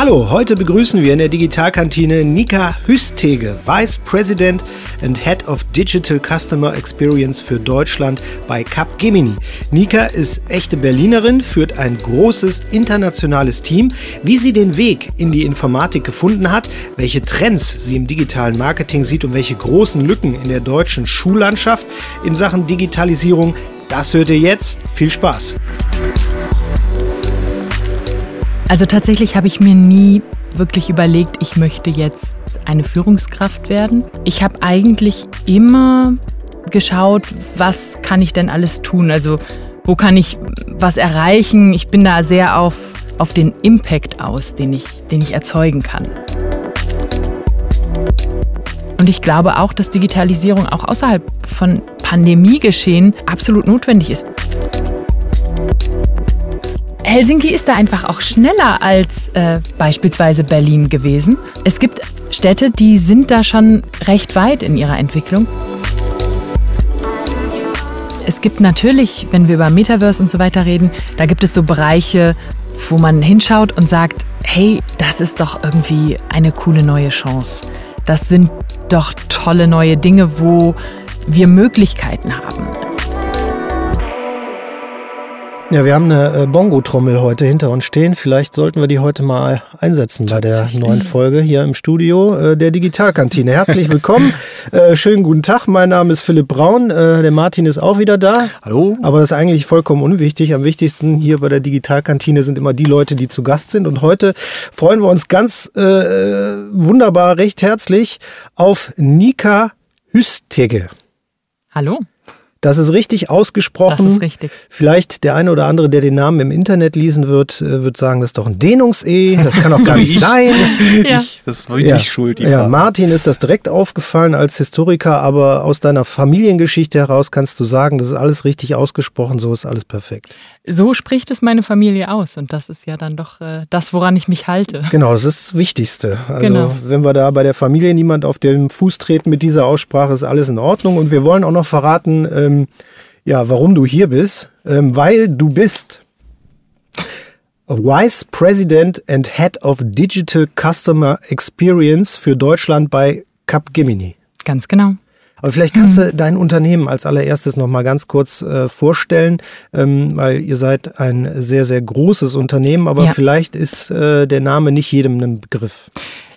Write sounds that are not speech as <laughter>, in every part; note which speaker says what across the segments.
Speaker 1: Hallo, heute begrüßen wir in der Digitalkantine Nika Hüstege, Vice President and Head of Digital Customer Experience für Deutschland bei Capgemini. Nika ist echte Berlinerin, führt ein großes internationales Team. Wie sie den Weg in die Informatik gefunden hat, welche Trends sie im digitalen Marketing sieht und welche großen Lücken in der deutschen Schullandschaft in Sachen Digitalisierung, das hört ihr jetzt. Viel Spaß!
Speaker 2: Also tatsächlich habe ich mir nie wirklich überlegt, ich möchte jetzt eine Führungskraft werden. Ich habe eigentlich immer geschaut, was kann ich denn alles tun? Also wo kann ich was erreichen? Ich bin da sehr auf, auf den Impact aus, den ich, den ich erzeugen kann. Und ich glaube auch, dass Digitalisierung auch außerhalb von Pandemiegeschehen absolut notwendig ist. Helsinki ist da einfach auch schneller als äh, beispielsweise Berlin gewesen. Es gibt Städte, die sind da schon recht weit in ihrer Entwicklung. Es gibt natürlich, wenn wir über Metaverse und so weiter reden, da gibt es so Bereiche, wo man hinschaut und sagt, hey, das ist doch irgendwie eine coole neue Chance. Das sind doch tolle neue Dinge, wo wir Möglichkeiten haben.
Speaker 1: Ja, wir haben eine äh, Bongo-Trommel heute hinter uns stehen. Vielleicht sollten wir die heute mal einsetzen bei der neuen Folge hier im Studio äh, der Digitalkantine. Herzlich willkommen. <laughs> äh, schönen guten Tag. Mein Name ist Philipp Braun. Äh, der Martin ist auch wieder da.
Speaker 3: Hallo.
Speaker 1: Aber das ist eigentlich vollkommen unwichtig. Am wichtigsten hier bei der Digitalkantine sind immer die Leute, die zu Gast sind. Und heute freuen wir uns ganz äh, wunderbar, recht herzlich auf Nika Hüstege.
Speaker 2: Hallo.
Speaker 1: Das ist richtig ausgesprochen.
Speaker 2: Das ist richtig.
Speaker 1: Vielleicht der eine oder andere, der den Namen im Internet lesen wird, äh, wird sagen, das ist doch ein Dehnungs-E. Das kann doch <laughs> gar nicht sein.
Speaker 3: ja. Ich, das war ich
Speaker 1: ja.
Speaker 3: nicht schuld.
Speaker 1: Ja, Martin ist das direkt aufgefallen als Historiker, aber aus deiner Familiengeschichte heraus kannst du sagen, das ist alles richtig ausgesprochen, so ist alles perfekt.
Speaker 2: So spricht es meine Familie aus und das ist ja dann doch äh, das, woran ich mich halte.
Speaker 1: Genau, das ist das Wichtigste. Also
Speaker 2: Genau.
Speaker 1: wenn wir da bei der Familie niemand auf den Fuß treten mit dieser Aussprache, ist alles in Ordnung. Und wir wollen auch noch verraten, ähm, ja, warum du hier bist, ähm, weil du bist Vice President and Head of Digital Customer Experience für Deutschland bei Capgemini.
Speaker 2: Ganz genau.
Speaker 1: Aber vielleicht kannst du dein Unternehmen als allererstes noch mal ganz kurz äh, vorstellen, ähm, weil ihr seid ein sehr, sehr großes Unternehmen, aber
Speaker 2: Ja.
Speaker 1: vielleicht ist äh, der Name nicht jedem ein Begriff.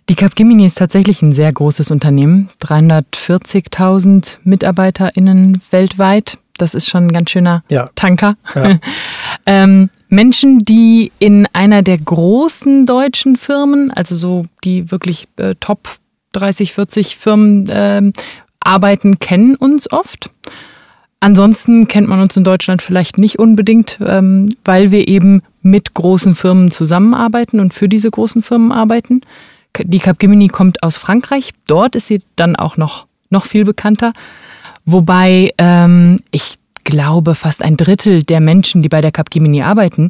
Speaker 2: Die Capgemini ist tatsächlich ein sehr großes Unternehmen. 340.000 MitarbeiterInnen weltweit. Das ist schon ein ganz schöner
Speaker 1: Ja.
Speaker 2: Tanker.
Speaker 1: Ja. <laughs>
Speaker 2: ähm, Menschen, die in einer der großen deutschen Firmen, also so die wirklich äh, Top 30, 40 Firmen ähm, arbeiten, kennen uns oft. Ansonsten kennt man uns in Deutschland vielleicht nicht unbedingt, ähm, weil wir eben mit großen Firmen zusammenarbeiten und für diese großen Firmen arbeiten. Die Capgemini kommt aus Frankreich. Dort ist sie dann auch noch, noch viel bekannter. Wobei ähm, ich glaube, fast ein Drittel der Menschen, die bei der Capgemini arbeiten,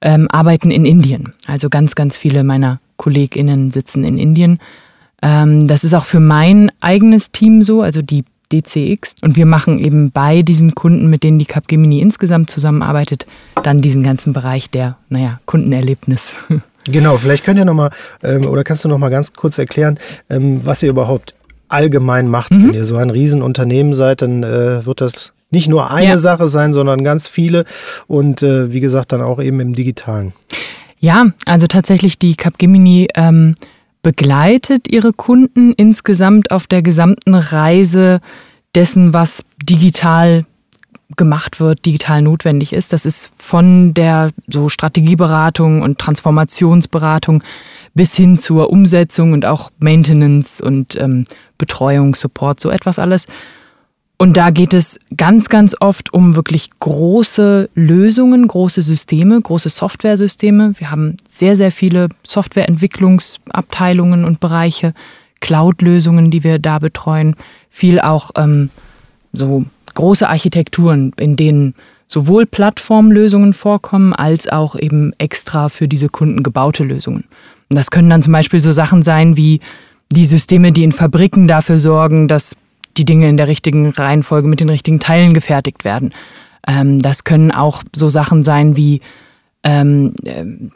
Speaker 2: ähm, arbeiten in Indien. Also ganz, ganz viele meiner KollegInnen sitzen in Indien. Ähm, das ist auch für mein eigenes Team so, also die DCX. Und wir machen eben bei diesen Kunden, mit denen die Capgemini insgesamt zusammenarbeitet, dann diesen ganzen Bereich der, naja, Kundenerlebnis. <laughs>
Speaker 1: Genau, vielleicht könnt ihr noch mal ähm, oder kannst du noch mal ganz kurz erklären, ähm, was ihr überhaupt allgemein macht.
Speaker 2: Mhm.
Speaker 1: Wenn ihr so ein Riesenunternehmen seid, dann äh, wird das nicht nur eine
Speaker 2: Ja.
Speaker 1: Sache sein, sondern ganz viele und äh, wie gesagt dann auch eben im Digitalen.
Speaker 2: Ja, also tatsächlich die Capgemini ähm, begleitet ihre Kunden insgesamt auf der gesamten Reise dessen, was digital gemacht wird, digital notwendig ist. Das ist von der so Strategieberatung und Transformationsberatung bis hin zur Umsetzung und auch Maintenance und ähm, Betreuung, Support, so etwas alles. Und da geht es ganz, ganz oft um wirklich große Lösungen, große Systeme, große Softwaresysteme. Wir haben sehr, sehr viele Softwareentwicklungsabteilungen und Bereiche, Cloud-Lösungen, die wir da betreuen. Viel auch ähm, so große Architekturen, in denen sowohl Plattformlösungen vorkommen, als auch eben extra für diese Kunden gebaute Lösungen. Und das können dann zum Beispiel so Sachen sein wie die Systeme, die in Fabriken dafür sorgen, dass die Dinge in der richtigen Reihenfolge mit den richtigen Teilen gefertigt werden. Ähm, das können auch so Sachen sein wie ähm, ähm,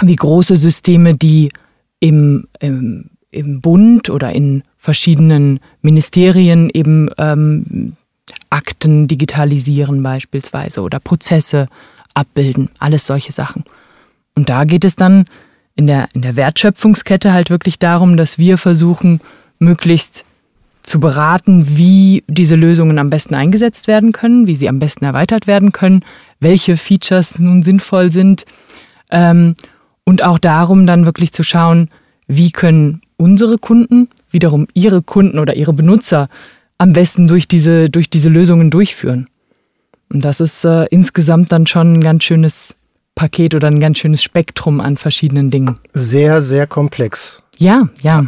Speaker 2: wie große Systeme, die im, im, im Bund oder in verschiedenen Ministerien eben ähm, Akten digitalisieren beispielsweise oder Prozesse abbilden, alles solche Sachen. Und da geht es dann in der, in der Wertschöpfungskette halt wirklich darum, dass wir versuchen, möglichst zu beraten, wie diese Lösungen am besten eingesetzt werden können, wie sie am besten erweitert werden können, welche Features nun sinnvoll sind ähm, und auch darum dann wirklich zu schauen, wie können unsere Kunden wiederum ihre Kunden oder ihre Benutzer am besten durch diese, durch diese Lösungen durchführen. Und das ist äh, insgesamt dann schon ein ganz schönes Paket oder ein ganz schönes Spektrum an verschiedenen Dingen.
Speaker 1: Sehr, sehr komplex.
Speaker 2: Ja, ja.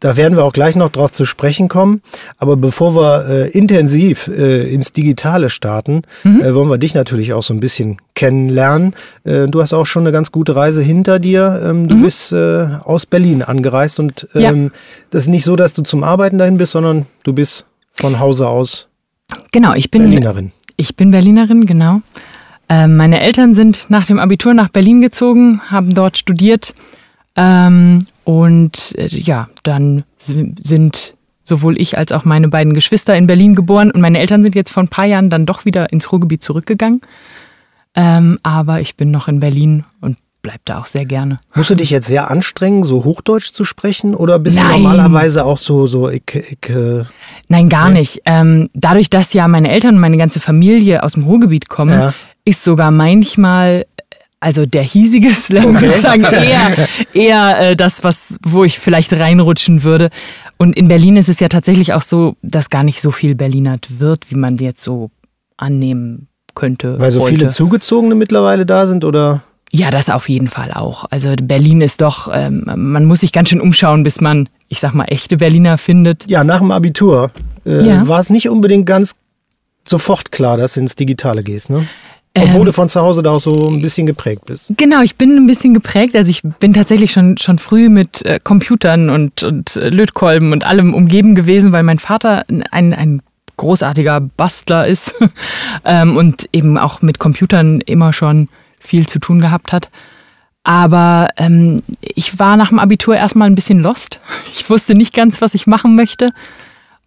Speaker 1: Da werden wir auch gleich noch drauf zu sprechen kommen. Aber bevor wir äh, intensiv äh, ins Digitale starten, mhm. äh, wollen wir dich natürlich auch so ein bisschen kennenlernen. Äh, du hast auch schon eine ganz gute Reise hinter dir. Ähm, du mhm. bist äh, aus Berlin angereist und ähm, ja. das ist nicht so, dass du zum Arbeiten dahin bist, sondern du bist von Hause aus
Speaker 2: genau, ich bin,
Speaker 1: Berlinerin.
Speaker 2: Ich bin Berlinerin, genau. Ähm, meine Eltern sind nach dem Abitur nach Berlin gezogen, haben dort studiert ähm, und äh, ja, dann sind sowohl ich als auch meine beiden Geschwister in Berlin geboren und meine Eltern sind jetzt vor ein paar Jahren dann doch wieder ins Ruhrgebiet zurückgegangen. Ähm, aber ich bin noch in Berlin und bleib da auch sehr gerne.
Speaker 1: Musst du dich jetzt sehr anstrengen, so Hochdeutsch zu sprechen oder bist Nein. du normalerweise auch so, so ich, ich
Speaker 2: äh, Nein, gar ja. nicht. Ähm, dadurch, dass ja meine Eltern und meine ganze Familie aus dem Ruhrgebiet kommen, ja. ist sogar manchmal also der hiesige <laughs> Slang okay. sozusagen eher, eher äh, das, was, wo ich vielleicht reinrutschen würde. Und in Berlin ist es ja tatsächlich auch so, dass gar nicht so viel Berlinert wird, wie man jetzt so annehmen könnte.
Speaker 1: Weil so heute. viele Zugezogene mittlerweile da sind, oder?
Speaker 2: Ja, das auf jeden Fall auch. Also Berlin ist doch, ähm, man muss sich ganz schön umschauen, bis man, ich sag mal, echte Berliner findet.
Speaker 1: Ja, nach dem Abitur äh, ja. war es nicht unbedingt ganz sofort klar, dass du ins Digitale gehst, ne? Obwohl ähm, du von zu Hause da auch so ein bisschen geprägt bist.
Speaker 2: Genau, ich bin ein bisschen geprägt. Also ich bin tatsächlich schon, schon früh mit äh, Computern und, und äh, Lötkolben und allem umgeben gewesen, weil mein Vater ein, ein großartiger Bastler ist <laughs> ähm, und eben auch mit Computern immer schon viel zu tun gehabt hat. Aber ähm, ich war nach dem Abitur erstmal ein bisschen lost. <laughs> Ich wusste nicht ganz, was ich machen möchte.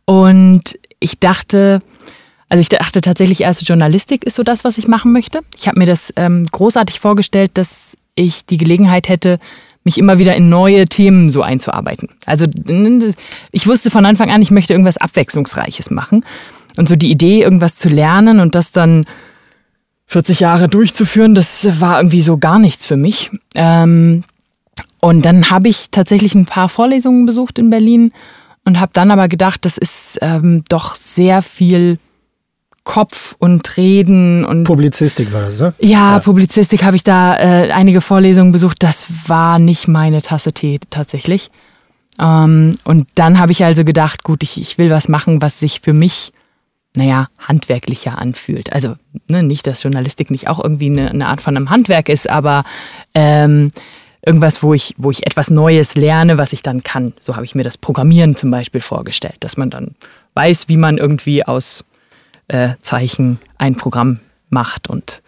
Speaker 2: Und ich dachte, also ich dachte tatsächlich erst, Journalistik ist so das, was ich machen möchte. Ich habe mir das ähm, großartig vorgestellt, dass ich die Gelegenheit hätte, mich immer wieder in neue Themen so einzuarbeiten. Also ich wusste von Anfang an, ich möchte irgendwas Abwechslungsreiches machen. Und so die Idee, irgendwas zu lernen und das dann 40 Jahre durchzuführen, das war irgendwie so gar nichts für mich. Ähm, und dann habe ich tatsächlich ein paar Vorlesungen besucht in Berlin und habe dann aber gedacht, das ist ähm, doch sehr viel Kopf und Reden und
Speaker 1: Publizistik war das, ne?
Speaker 2: Ja, ja. Publizistik habe ich da äh, einige Vorlesungen besucht. Das war nicht meine Tasse Tee tatsächlich. Ähm, und dann habe ich also gedacht, gut, ich, ich will was machen, was sich für mich, naja, handwerklicher anfühlt. Also ne, nicht, dass Journalistik nicht auch irgendwie eine, eine Art von einem Handwerk ist, aber ähm, irgendwas, wo ich, wo ich etwas Neues lerne, was ich dann kann. So habe ich mir das Programmieren zum Beispiel vorgestellt, dass man dann weiß, wie man irgendwie aus äh, Zeichen ein Programm macht. Und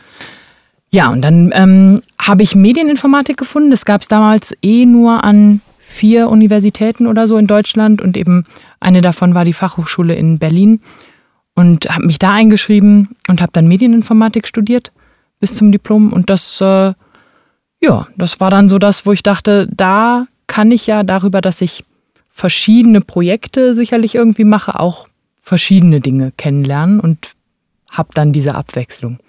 Speaker 2: ja, und dann ähm, habe ich Medieninformatik gefunden. Das gab es damals eh nur an vier Universitäten oder so in Deutschland und eben eine davon war die Fachhochschule in Berlin und habe mich da eingeschrieben und habe dann Medieninformatik studiert bis zum Diplom und das äh, ja, das war dann so das, wo ich dachte, da kann ich ja darüber, dass ich verschiedene Projekte sicherlich irgendwie mache, auch verschiedene Dinge kennenlernen und habe dann diese Abwechslung.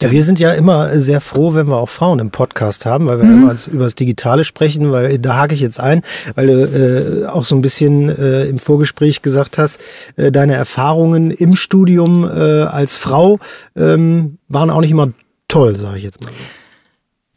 Speaker 1: Ja, wir sind ja immer sehr froh, wenn wir auch Frauen im Podcast haben, weil wir mhm. immer über das Digitale sprechen, weil da hake ich jetzt ein, weil du äh, auch so ein bisschen äh, im Vorgespräch gesagt hast, äh, deine Erfahrungen im Studium äh, als Frau ähm, waren auch nicht immer toll, sage ich jetzt mal.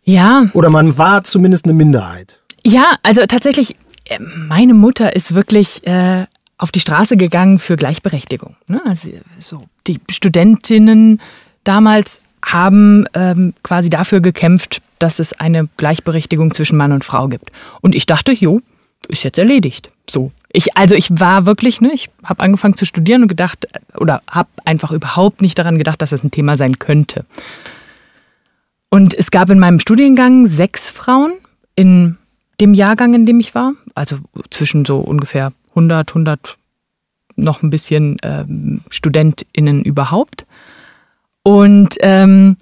Speaker 2: Ja.
Speaker 1: Oder man war zumindest eine Minderheit.
Speaker 2: Ja, also tatsächlich, äh, meine Mutter ist wirklich äh, auf die Straße gegangen für Gleichberechtigung. Ne? Also so die Studentinnen damals haben ähm, quasi dafür gekämpft, dass es eine Gleichberechtigung zwischen Mann und Frau gibt. Und ich dachte, jo, ist jetzt erledigt. So. Ich, also ich war wirklich, ne, ich habe angefangen zu studieren und gedacht, oder habe einfach überhaupt nicht daran gedacht, dass das ein Thema sein könnte. Und es gab in meinem Studiengang sechs Frauen in dem Jahrgang, in dem ich war. Also zwischen so ungefähr 100, 100 noch ein bisschen ähm, StudentInnen überhaupt. Und ähm,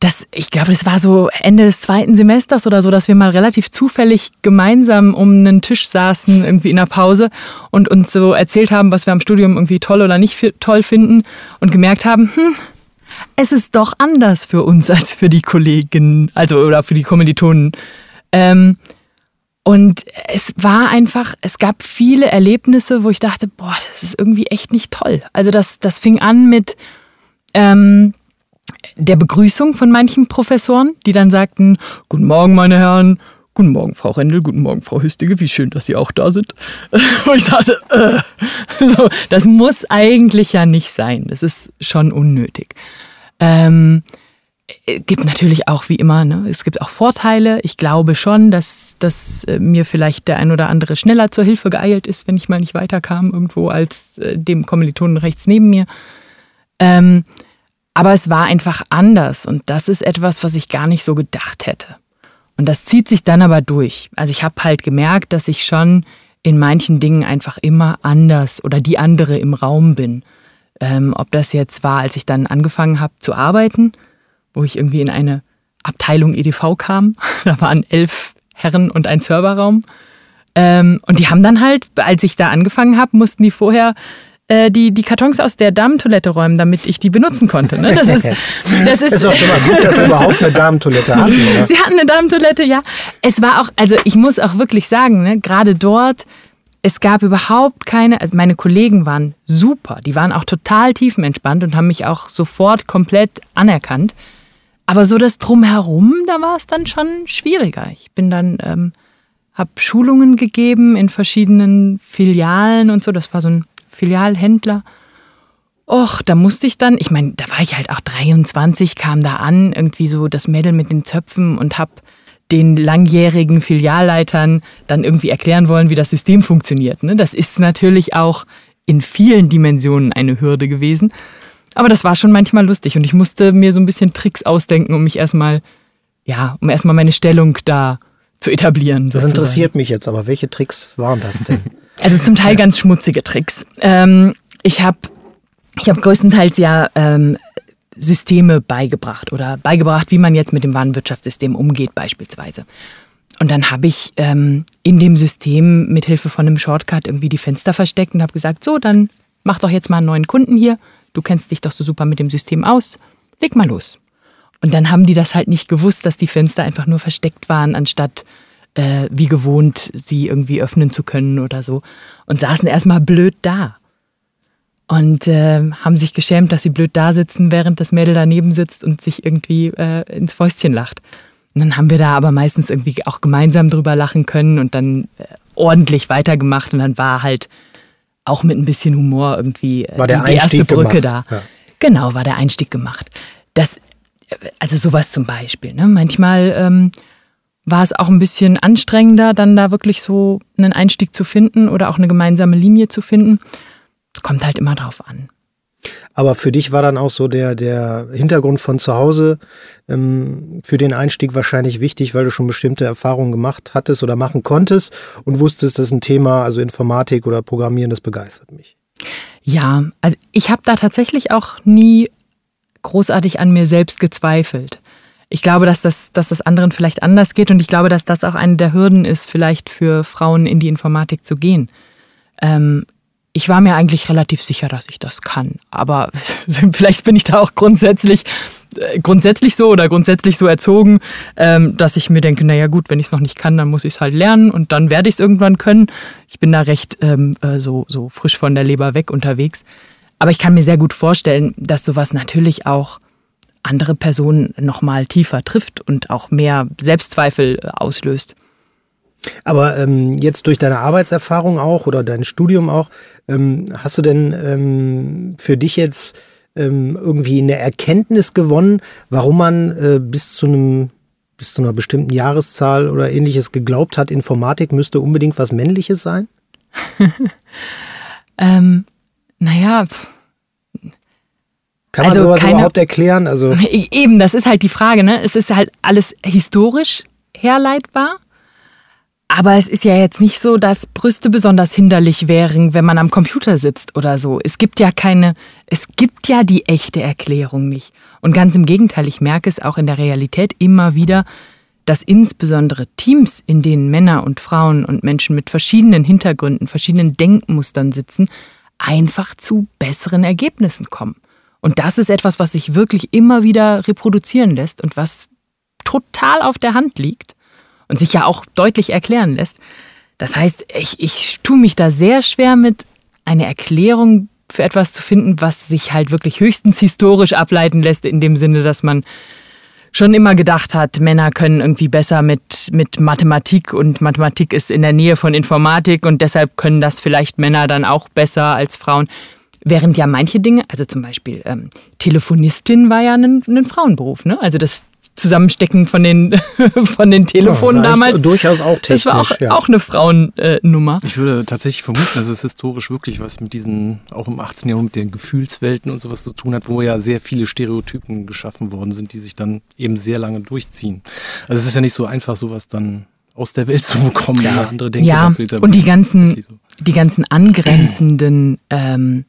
Speaker 2: das, ich glaube, das war so Ende des zweiten Semesters oder so, dass wir mal relativ zufällig gemeinsam um einen Tisch saßen, irgendwie in der Pause und uns so erzählt haben, was wir am Studium irgendwie toll oder nicht toll finden und gemerkt haben, hm, es ist doch anders für uns als für die Kollegen, also oder für die Kommilitonen. Ähm, und es war einfach, es gab viele Erlebnisse, wo ich dachte, boah, das ist irgendwie echt nicht toll. Also das, das fing an mit ähm, der Begrüßung von manchen Professoren, die dann sagten, Guten Morgen, meine Herren, Guten Morgen, Frau Rendel, guten Morgen, Frau Hüstige, wie schön, dass Sie auch da sind. <laughs> Und ich dachte, äh, <laughs> so, das muss eigentlich ja nicht sein. Das ist schon unnötig. Ähm, äh, gibt natürlich auch wie immer, ne, es gibt auch Vorteile. Ich glaube schon, dass, dass äh, mir vielleicht der ein oder andere schneller zur Hilfe geeilt ist, wenn ich mal nicht weiterkam irgendwo als äh, dem Kommilitonen rechts neben mir. Ähm, aber es war einfach anders und das ist etwas, was ich gar nicht so gedacht hätte. Und das zieht sich dann aber durch. Also ich habe halt gemerkt, dass ich schon in manchen Dingen einfach immer anders oder die andere im Raum bin. Ähm, ob das jetzt war, als ich dann angefangen habe zu arbeiten, wo ich irgendwie in eine Abteilung EDV kam. <laughs> Da waren elf Herren und ein Serverraum. Ähm, und die haben dann halt, als ich da angefangen habe, mussten die vorher äh, die, die Kartons aus der Damentoilette räumen, damit ich die benutzen konnte. Ne?
Speaker 1: Das ist, <laughs> das ist, ist auch schon mal gut, dass sie überhaupt eine Damentoilette hatten. Oder? <laughs>
Speaker 2: Sie hatten eine Damentoilette, ja. Es war auch, also ich muss auch wirklich sagen, ne, gerade dort, es gab überhaupt keine, also meine Kollegen waren super, die waren auch total tiefenentspannt und haben mich auch sofort komplett anerkannt. Aber so das Drumherum, da war es dann schon schwieriger. Ich bin dann, ähm, habe Schulungen gegeben in verschiedenen Filialen und so. Das war so ein Filialhändler. Och, da musste ich dann, ich meine, da war ich halt auch 23, kam da an, irgendwie so das Mädel mit den Zöpfen und hab den langjährigen Filialleitern dann irgendwie erklären wollen, wie das System funktioniert. Ne? Das ist natürlich auch in vielen Dimensionen eine Hürde gewesen. Aber das war schon manchmal lustig und ich musste mir so ein bisschen Tricks ausdenken, um mich erstmal, ja, um erstmal meine Stellung da zu etablieren.
Speaker 1: Das sozusagen. interessiert mich jetzt, aber welche Tricks waren das denn? <laughs>
Speaker 2: Also zum Teil ganz schmutzige Tricks. Ähm, ich habe ich hab größtenteils ja ähm, Systeme beigebracht oder beigebracht, wie man jetzt mit dem Warenwirtschaftssystem umgeht beispielsweise. Und dann habe ich ähm, in dem System mit Hilfe von einem Shortcut irgendwie die Fenster versteckt und habe gesagt, so, dann mach doch jetzt mal einen neuen Kunden hier. Du kennst dich doch so super mit dem System aus. Leg mal los. Und dann haben die das halt nicht gewusst, dass die Fenster einfach nur versteckt waren, anstatt äh, wie gewohnt sie irgendwie öffnen zu können oder so. Und saßen erstmal blöd da. Und äh, haben sich geschämt, dass sie blöd da sitzen, während das Mädel daneben sitzt und sich irgendwie äh, ins Fäustchen lacht. Und dann haben wir da aber meistens irgendwie auch gemeinsam drüber lachen können und dann äh, ordentlich weitergemacht. Und dann war halt auch mit ein bisschen Humor irgendwie
Speaker 1: äh, war der
Speaker 2: die
Speaker 1: Einstieg
Speaker 2: erste Brücke
Speaker 1: gemacht.
Speaker 2: da. Ja. Genau, war der Einstieg gemacht. Das, äh, also sowas zum Beispiel. Ne? Manchmal ähm, war es auch ein bisschen anstrengender, dann da wirklich so einen Einstieg zu finden oder auch eine gemeinsame Linie zu finden. Es kommt halt immer drauf an.
Speaker 1: Aber für dich war dann auch so der, der Hintergrund von zu Hause ähm, für den Einstieg wahrscheinlich wichtig, weil du schon bestimmte Erfahrungen gemacht hattest oder machen konntest und wusstest, das ist ein Thema, also Informatik oder Programmieren, das begeistert mich.
Speaker 2: Ja, also ich habe da tatsächlich auch nie großartig an mir selbst gezweifelt ich glaube, dass das, dass das anderen vielleicht anders geht und ich glaube, dass das auch eine der Hürden ist, vielleicht für Frauen in die Informatik zu gehen. Ähm, ich war mir eigentlich relativ sicher, dass ich das kann. Aber <laughs> vielleicht bin ich da auch grundsätzlich, äh, grundsätzlich so oder grundsätzlich so erzogen, ähm, dass ich mir denke, naja gut, wenn ich es noch nicht kann, dann muss ich es halt lernen und dann werde ich es irgendwann können. Ich bin da recht ähm, äh, so, so frisch von der Leber weg unterwegs. Aber ich kann mir sehr gut vorstellen, dass sowas natürlich auch andere Personen noch mal tiefer trifft und auch mehr Selbstzweifel äh, auslöst.
Speaker 1: Aber ähm, jetzt durch deine Arbeitserfahrung auch oder dein Studium auch, ähm, hast du denn ähm, für dich jetzt ähm, irgendwie eine Erkenntnis gewonnen, warum man äh, bis zu einem bis zu einer bestimmten Jahreszahl oder ähnliches geglaubt hat, Informatik müsste unbedingt was Männliches sein? <laughs>
Speaker 2: ähm, naja,
Speaker 1: Kann man
Speaker 2: Also
Speaker 1: sowas
Speaker 2: keine-
Speaker 1: überhaupt erklären? Also <laughs>
Speaker 2: Eben, das ist halt die Frage, ne? Es ist halt alles historisch herleitbar. Aber es ist ja jetzt nicht so, dass Brüste besonders hinderlich wären, wenn man am Computer sitzt oder so. Es gibt ja keine, es gibt ja die echte Erklärung nicht. Und ganz im Gegenteil, ich merke es auch in der Realität immer wieder, dass insbesondere Teams, in denen Männer und Frauen und Menschen mit verschiedenen Hintergründen, verschiedenen Denkmustern sitzen, einfach zu besseren Ergebnissen kommen. Und das ist etwas, was sich wirklich immer wieder reproduzieren lässt und was total auf der Hand liegt und sich ja auch deutlich erklären lässt. Das heißt, ich, ich tue mich da sehr schwer mit, eine Erklärung für etwas zu finden, was sich halt wirklich höchstens historisch ableiten lässt, in dem Sinne, dass man schon immer gedacht hat, Männer können irgendwie besser mit, mit Mathematik und Mathematik ist in der Nähe von Informatik und deshalb können das vielleicht Männer dann auch besser als Frauen. Während ja manche Dinge, also zum Beispiel ähm, Telefonistin war ja ein, ein Frauenberuf, ne? Also das Zusammenstecken von den, <laughs> von den Telefonen
Speaker 1: eigentlich
Speaker 2: damals.
Speaker 1: durchaus auch
Speaker 2: Das war auch,
Speaker 1: technisch, ja.
Speaker 2: auch eine Frauennummer.
Speaker 3: Ich würde tatsächlich vermuten, dass es historisch wirklich was mit diesen, auch im 18. Jahrhundert, mit den Gefühlswelten und sowas zu tun hat, wo ja sehr viele Stereotypen geschaffen worden sind, die sich dann eben sehr lange durchziehen. Also es ist ja nicht so einfach, sowas dann aus der Welt <laughs> zu bekommen, ja. andere Denke
Speaker 2: ja,
Speaker 3: dazu
Speaker 2: und die ganzen,
Speaker 3: so.
Speaker 2: die ganzen angrenzenden ähm,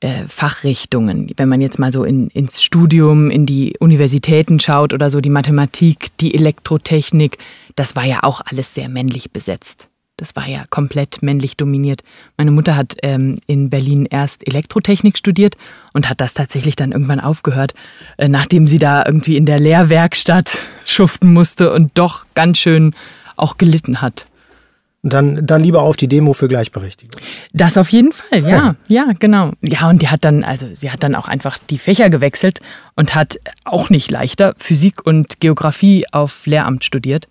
Speaker 2: äh, Fachrichtungen, wenn man jetzt mal so in, ins Studium, in die Universitäten schaut oder so, die Mathematik, die Elektrotechnik, das war ja auch alles sehr männlich besetzt. Das war ja komplett männlich dominiert. Meine Mutter hat ähm, in Berlin erst Elektrotechnik studiert und hat das tatsächlich dann irgendwann aufgehört, äh, nachdem sie da irgendwie in der Lehrwerkstatt schuften musste und doch ganz schön auch gelitten hat.
Speaker 1: Dann, dann lieber auf die Demo für Gleichberechtigung.
Speaker 2: Das auf jeden Fall, ja, ja, genau. Ja, und die hat dann, also sie hat dann auch einfach die Fächer gewechselt und hat auch nicht leichter Physik und Geografie auf Lehramt studiert.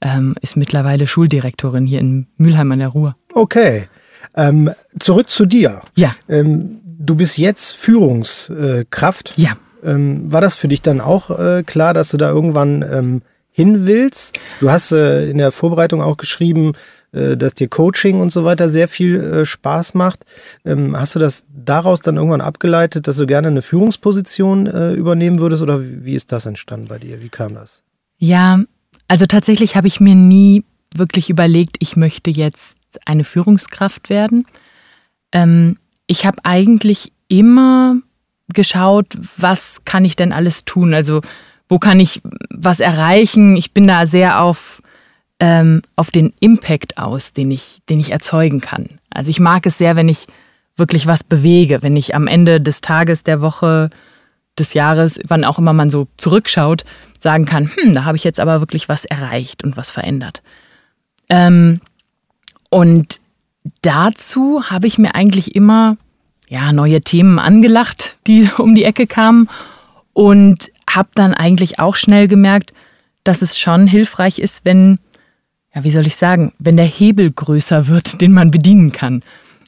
Speaker 2: Ähm, ist mittlerweile Schuldirektorin hier in Mülheim an der Ruhr.
Speaker 1: Okay. Ähm, zurück zu dir.
Speaker 2: Ja,
Speaker 1: Ähm, du bist jetzt Führungskraft.
Speaker 2: ja.
Speaker 1: Ähm, war das für dich dann auch äh, klar, dass du da irgendwann ähm, hin willst? Du hast äh, in der Vorbereitung auch geschrieben, dass dir Coaching und so weiter sehr viel äh, Spaß macht. Ähm, hast du das daraus dann irgendwann abgeleitet, dass du gerne eine Führungsposition äh, übernehmen würdest oder wie, wie ist das entstanden bei dir? Wie kam das?
Speaker 2: Ja, also tatsächlich habe ich mir nie wirklich überlegt, ich möchte jetzt eine Führungskraft werden. Ähm, ich habe eigentlich immer geschaut, was kann ich denn alles tun? Also wo kann ich was erreichen? Ich bin da sehr auf, ähm, auf den Impact aus, den ich, den ich erzeugen kann. Also ich mag es sehr, wenn ich wirklich was bewege, wenn ich am Ende des Tages, der Woche, des Jahres, wann auch immer man so zurückschaut, sagen kann, hm, da habe ich jetzt aber wirklich was erreicht und was verändert. Ähm, und dazu habe ich mir eigentlich immer ja, neue Themen angelacht, die <laughs> um die Ecke kamen und habe dann eigentlich auch schnell gemerkt, dass es schon hilfreich ist, wenn, ja, wie soll ich sagen, wenn der Hebel größer wird, den man bedienen kann.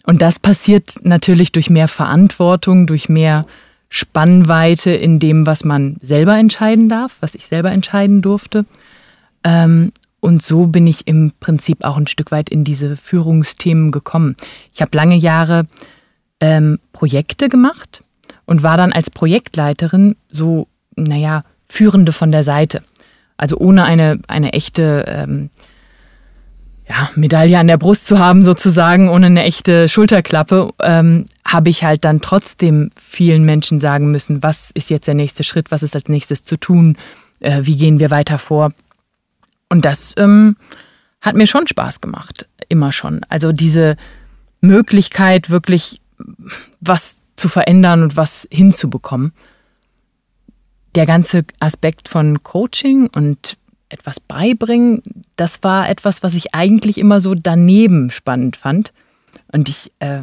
Speaker 2: Und das passiert natürlich durch mehr Verantwortung, durch mehr Spannweite in dem, was man selber entscheiden darf, was ich selber entscheiden durfte. Ähm, und so bin ich im Prinzip auch ein Stück weit in diese Führungsthemen gekommen. Ich habe lange Jahre ähm, Projekte gemacht und war dann als Projektleiterin so, naja, Führende von der Seite. Also ohne eine, eine echte ähm, ja, Medaille an der Brust zu haben, sozusagen, ohne eine echte Schulterklappe, ähm, habe ich halt dann trotzdem vielen Menschen sagen müssen, was ist jetzt der nächste Schritt, was ist als nächstes zu tun, äh, wie gehen wir weiter vor. Und das ähm, hat mir schon Spaß gemacht, immer schon. Also diese Möglichkeit, wirklich was zu verändern und was hinzubekommen. Der ganze Aspekt von Coaching und etwas beibringen, das war etwas, was ich eigentlich immer so daneben spannend fand. Und ich äh,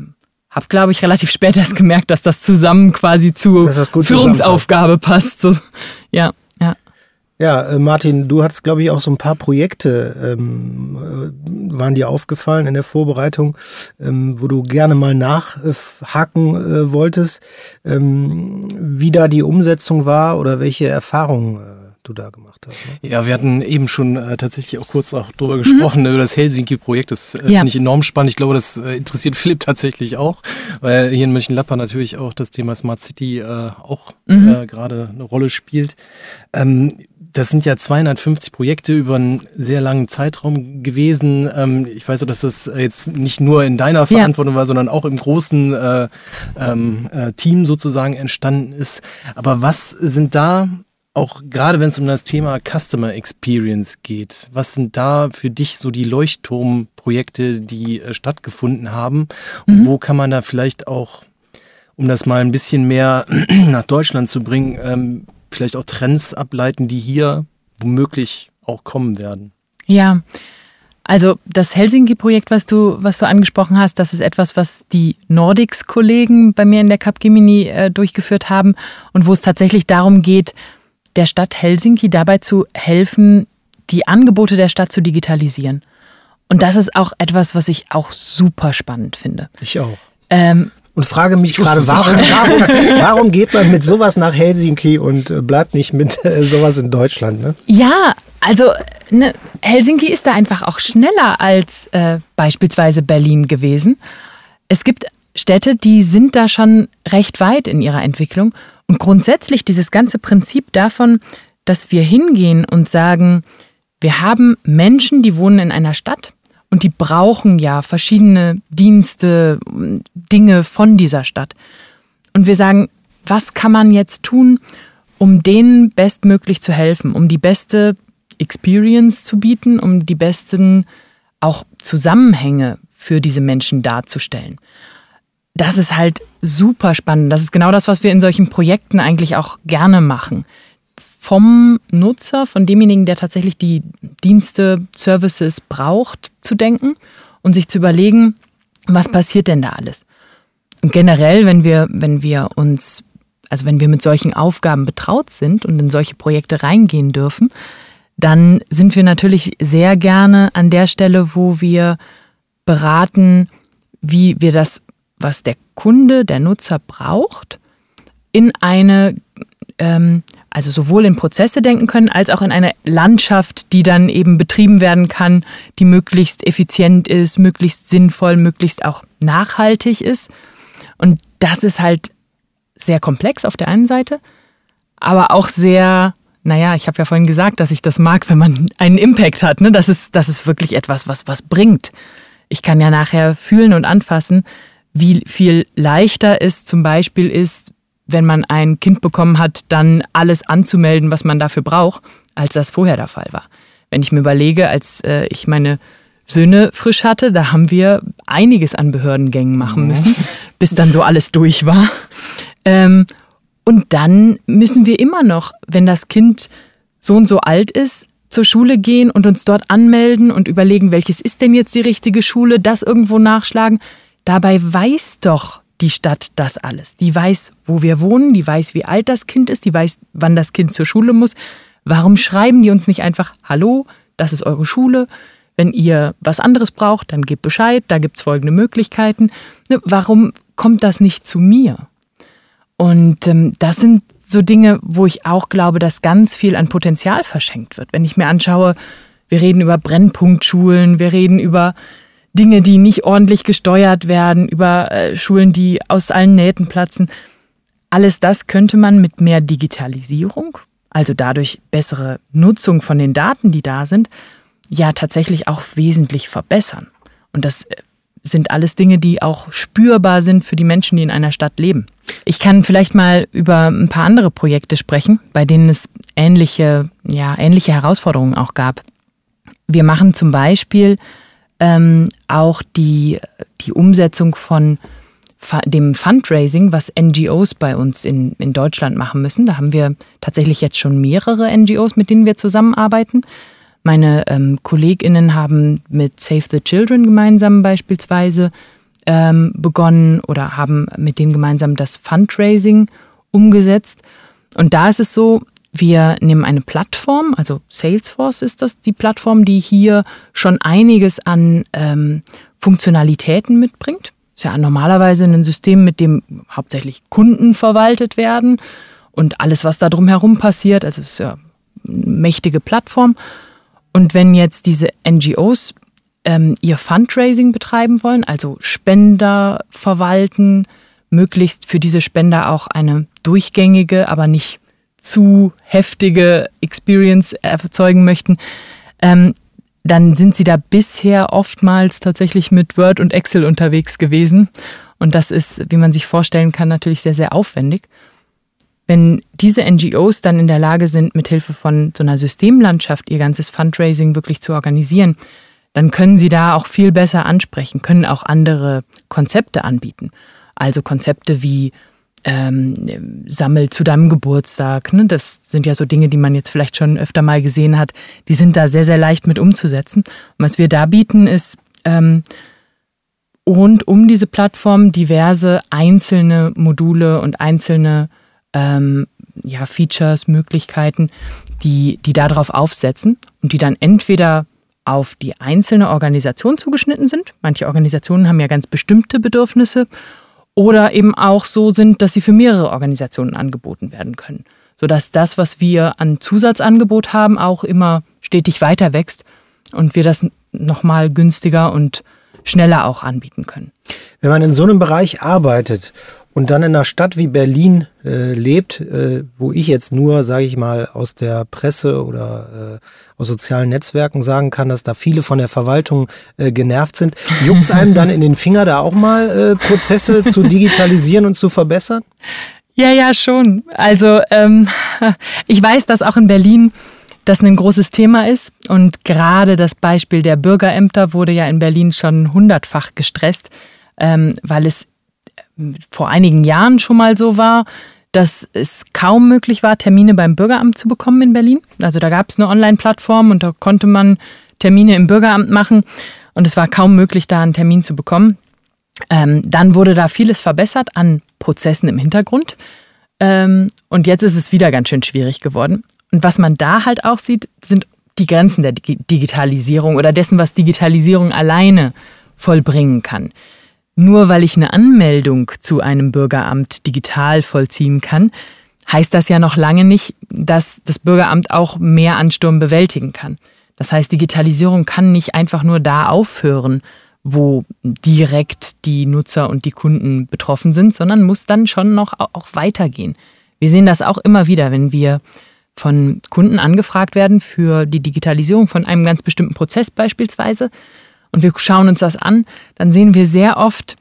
Speaker 2: habe, glaube ich, relativ spät erst gemerkt, dass das zusammen quasi zur
Speaker 1: gut
Speaker 2: Führungsaufgabe passt. So, ja, ja.
Speaker 1: Ja, äh, Martin, du hattest, glaube ich, auch so ein paar Projekte, ähm, äh, waren dir aufgefallen in der Vorbereitung, ähm, wo du gerne mal nachhaken äh, wolltest, ähm, wie da die Umsetzung war oder welche Erfahrungen äh, du da gemacht hast.
Speaker 3: Ne? Ja, wir hatten eben schon äh, tatsächlich auch kurz auch drüber gesprochen, mhm. über das Helsinki-Projekt. Das äh, ja. finde ich enorm spannend. Ich glaube, das äh, interessiert <laughs> Philipp tatsächlich auch, weil hier in Mönchengladbach natürlich auch das Thema Smart City äh, auch mhm. Äh, gerade eine Rolle spielt. Ähm, das sind ja 250 Projekte über einen sehr langen Zeitraum gewesen. Ähm, ich weiß auch, dass das jetzt nicht nur in deiner Verantwortung ja. war, sondern auch im großen äh, ähm, äh, Team sozusagen entstanden ist. Aber was sind da auch gerade wenn es um das Thema Customer Experience geht, was sind da für dich so die Leuchtturmprojekte, die äh, stattgefunden haben? Und mhm. wo kann man da vielleicht auch, um das mal ein bisschen mehr <clears throat> nach Deutschland zu bringen, ähm, vielleicht auch Trends ableiten, die hier womöglich auch kommen werden?
Speaker 2: Ja, also das Helsinki-Projekt, was du, was du angesprochen hast, das ist etwas, was die Nordics-Kollegen bei mir in der Capgemini äh, durchgeführt haben und wo es tatsächlich darum geht, der Stadt Helsinki dabei zu helfen, die Angebote der Stadt zu digitalisieren. Und das ist auch etwas, was ich auch super spannend finde.
Speaker 1: Ich auch. Ähm, und frage mich gerade, warum, warum, <laughs> warum, geht man mit sowas nach Helsinki und äh, bleibt nicht mit äh, sowas in Deutschland? Ne?
Speaker 2: Ja, also ne, Helsinki ist da einfach auch schneller als äh, beispielsweise Berlin gewesen. Es gibt Städte, die sind da schon recht weit in ihrer Entwicklung. Und grundsätzlich dieses ganze Prinzip davon, dass wir hingehen und sagen, wir haben Menschen, die wohnen in einer Stadt und die brauchen ja verschiedene Dienste, Dinge von dieser Stadt. Und wir sagen, was kann man jetzt tun, um denen bestmöglich zu helfen, um die beste Experience zu bieten, um die besten auch Zusammenhänge für diese Menschen darzustellen das ist halt super spannend. Das ist genau das, was wir in solchen Projekten eigentlich auch gerne machen. Vom Nutzer, von demjenigen, der tatsächlich die Dienste, Services braucht, zu denken und sich zu überlegen, was passiert denn da alles? Und generell, wenn wir, wenn wir uns, also wenn wir mit solchen Aufgaben betraut sind und in solche Projekte reingehen dürfen, dann sind wir natürlich sehr gerne an der Stelle, wo wir beraten, wie wir das was der Kunde, der Nutzer braucht, in eine, ähm, also sowohl in Prozesse denken können, als auch in eine Landschaft, die dann eben betrieben werden kann, die möglichst effizient ist, möglichst sinnvoll, möglichst auch nachhaltig ist. Und das ist halt sehr komplex auf der einen Seite, aber auch sehr, naja, ich habe ja vorhin gesagt, dass ich das mag, wenn man einen Impact hat. Ne? Das, ist, das ist wirklich etwas, was was bringt. Ich kann ja nachher fühlen und anfassen, wie viel leichter es zum Beispiel ist, wenn man ein Kind bekommen hat, dann alles anzumelden, was man dafür braucht, als das vorher der Fall war. Wenn ich mir überlege, als äh, ich meine Söhne frisch hatte, da haben wir einiges an Behördengängen machen müssen, bis dann so alles durch war. Ähm, und dann müssen wir immer noch, wenn das Kind so und so alt ist, zur Schule gehen und uns dort anmelden und überlegen, welches ist denn jetzt die richtige Schule, das irgendwo nachschlagen. Dabei weiß doch die Stadt das alles. Die weiß, wo wir wohnen, die weiß, wie alt das Kind ist, die weiß, wann das Kind zur Schule muss. Warum schreiben die uns nicht einfach, hallo, das ist eure Schule, wenn ihr was anderes braucht, dann gebt Bescheid, da gibt es folgende Möglichkeiten. Ne, warum kommt das nicht zu mir? Und ähm, das sind so Dinge, wo ich auch glaube, dass ganz viel an Potenzial verschenkt wird. Wenn ich mir anschaue, wir reden über Brennpunktschulen, wir reden über Dinge, die nicht ordentlich gesteuert werden, über äh, Schulen, die aus allen Nähten platzen. Alles das könnte man mit mehr Digitalisierung, also dadurch bessere Nutzung von den Daten, die da sind, ja tatsächlich auch wesentlich verbessern. Und das äh, sind alles Dinge, die auch spürbar sind für die Menschen, die in einer Stadt leben. Ich kann vielleicht mal über ein paar andere Projekte sprechen, bei denen es ähnliche, ja, ähnliche Herausforderungen auch gab. Wir machen zum Beispiel ähm, auch die, die Umsetzung von dem Fundraising, was NGOs bei uns in, in Deutschland machen müssen. Da haben wir tatsächlich jetzt schon mehrere NGOs, mit denen wir zusammenarbeiten. Meine ähm, KollegInnen haben mit Save the Children gemeinsam beispielsweise ähm, begonnen oder haben mit denen gemeinsam das Fundraising umgesetzt. Und da ist es so, wir nehmen eine Plattform, also Salesforce ist das, die Plattform, die hier schon einiges an ähm, Funktionalitäten mitbringt. Ist ja normalerweise ein System, mit dem hauptsächlich Kunden verwaltet werden und alles, was da drumherum passiert. Also ist ja mächtige Plattform. Und wenn jetzt diese NGOs ähm, ihr Fundraising betreiben wollen, also Spender verwalten, möglichst für diese Spender auch eine durchgängige, aber nicht zu heftige Experience erzeugen möchten, ähm, dann sind sie da bisher oftmals tatsächlich mit Word und Excel unterwegs gewesen. Und das ist, wie man sich vorstellen kann, natürlich sehr, sehr aufwendig. Wenn diese NGOs dann in der Lage sind, mithilfe von so einer Systemlandschaft ihr ganzes Fundraising wirklich zu organisieren, dann können sie da auch viel besser ansprechen, können auch andere Konzepte anbieten. Also Konzepte wie ähm, Sammel zu deinem Geburtstag. Ne? Das sind ja so Dinge, die man jetzt vielleicht schon öfter mal gesehen hat. Die sind da sehr, sehr leicht mit umzusetzen. Und was wir da bieten, ist ähm, rund um diese Plattform diverse einzelne Module und einzelne ähm, ja, Features, Möglichkeiten, die, die darauf aufsetzen und die dann entweder auf die einzelne Organisation zugeschnitten sind. Manche Organisationen haben ja ganz bestimmte Bedürfnisse oder eben auch so sind, dass sie für mehrere Organisationen angeboten werden können, sodass das, was wir an Zusatzangebot haben, auch immer stetig weiter wächst und wir das nochmal günstiger und schneller auch anbieten können.
Speaker 1: Wenn man in so einem Bereich arbeitet und dann in einer Stadt wie Berlin äh, lebt, äh, wo ich jetzt nur, sage ich mal, aus der Presse oder äh, aus sozialen Netzwerken sagen kann, dass da viele von der Verwaltung äh, genervt sind, juckt einem dann in den Finger da auch mal äh, Prozesse zu digitalisieren und zu verbessern?
Speaker 2: Ja, ja, schon. Also ähm, <laughs> ich weiß, dass auch in Berlin das ein großes Thema ist. Und gerade das Beispiel der Bürgerämter wurde ja in Berlin schon hundertfach gestresst, ähm, weil es vor einigen Jahren schon mal so war, dass es kaum möglich war, Termine beim Bürgeramt zu bekommen in Berlin. Also da gab es eine Online-Plattform und da konnte man Termine im Bürgeramt machen und es war kaum möglich, da einen Termin zu bekommen. Ähm, dann wurde da vieles verbessert an Prozessen im Hintergrund. Ähm, und jetzt ist es wieder ganz schön schwierig geworden. Und was man da halt auch sieht, sind die Grenzen der Digitalisierung oder dessen, was Digitalisierung alleine vollbringen kann. Nur weil ich eine Anmeldung zu einem Bürgeramt digital vollziehen kann, heißt das ja noch lange nicht, dass das Bürgeramt auch mehr Ansturm bewältigen kann. Das heißt, Digitalisierung kann nicht einfach nur da aufhören, wo direkt die Nutzer und die Kunden betroffen sind, sondern muss dann schon noch auch weitergehen. Wir sehen das auch immer wieder, wenn wir von Kunden angefragt werden für die Digitalisierung von einem ganz bestimmten Prozess beispielsweise und wir schauen uns das an, dann sehen wir sehr oft,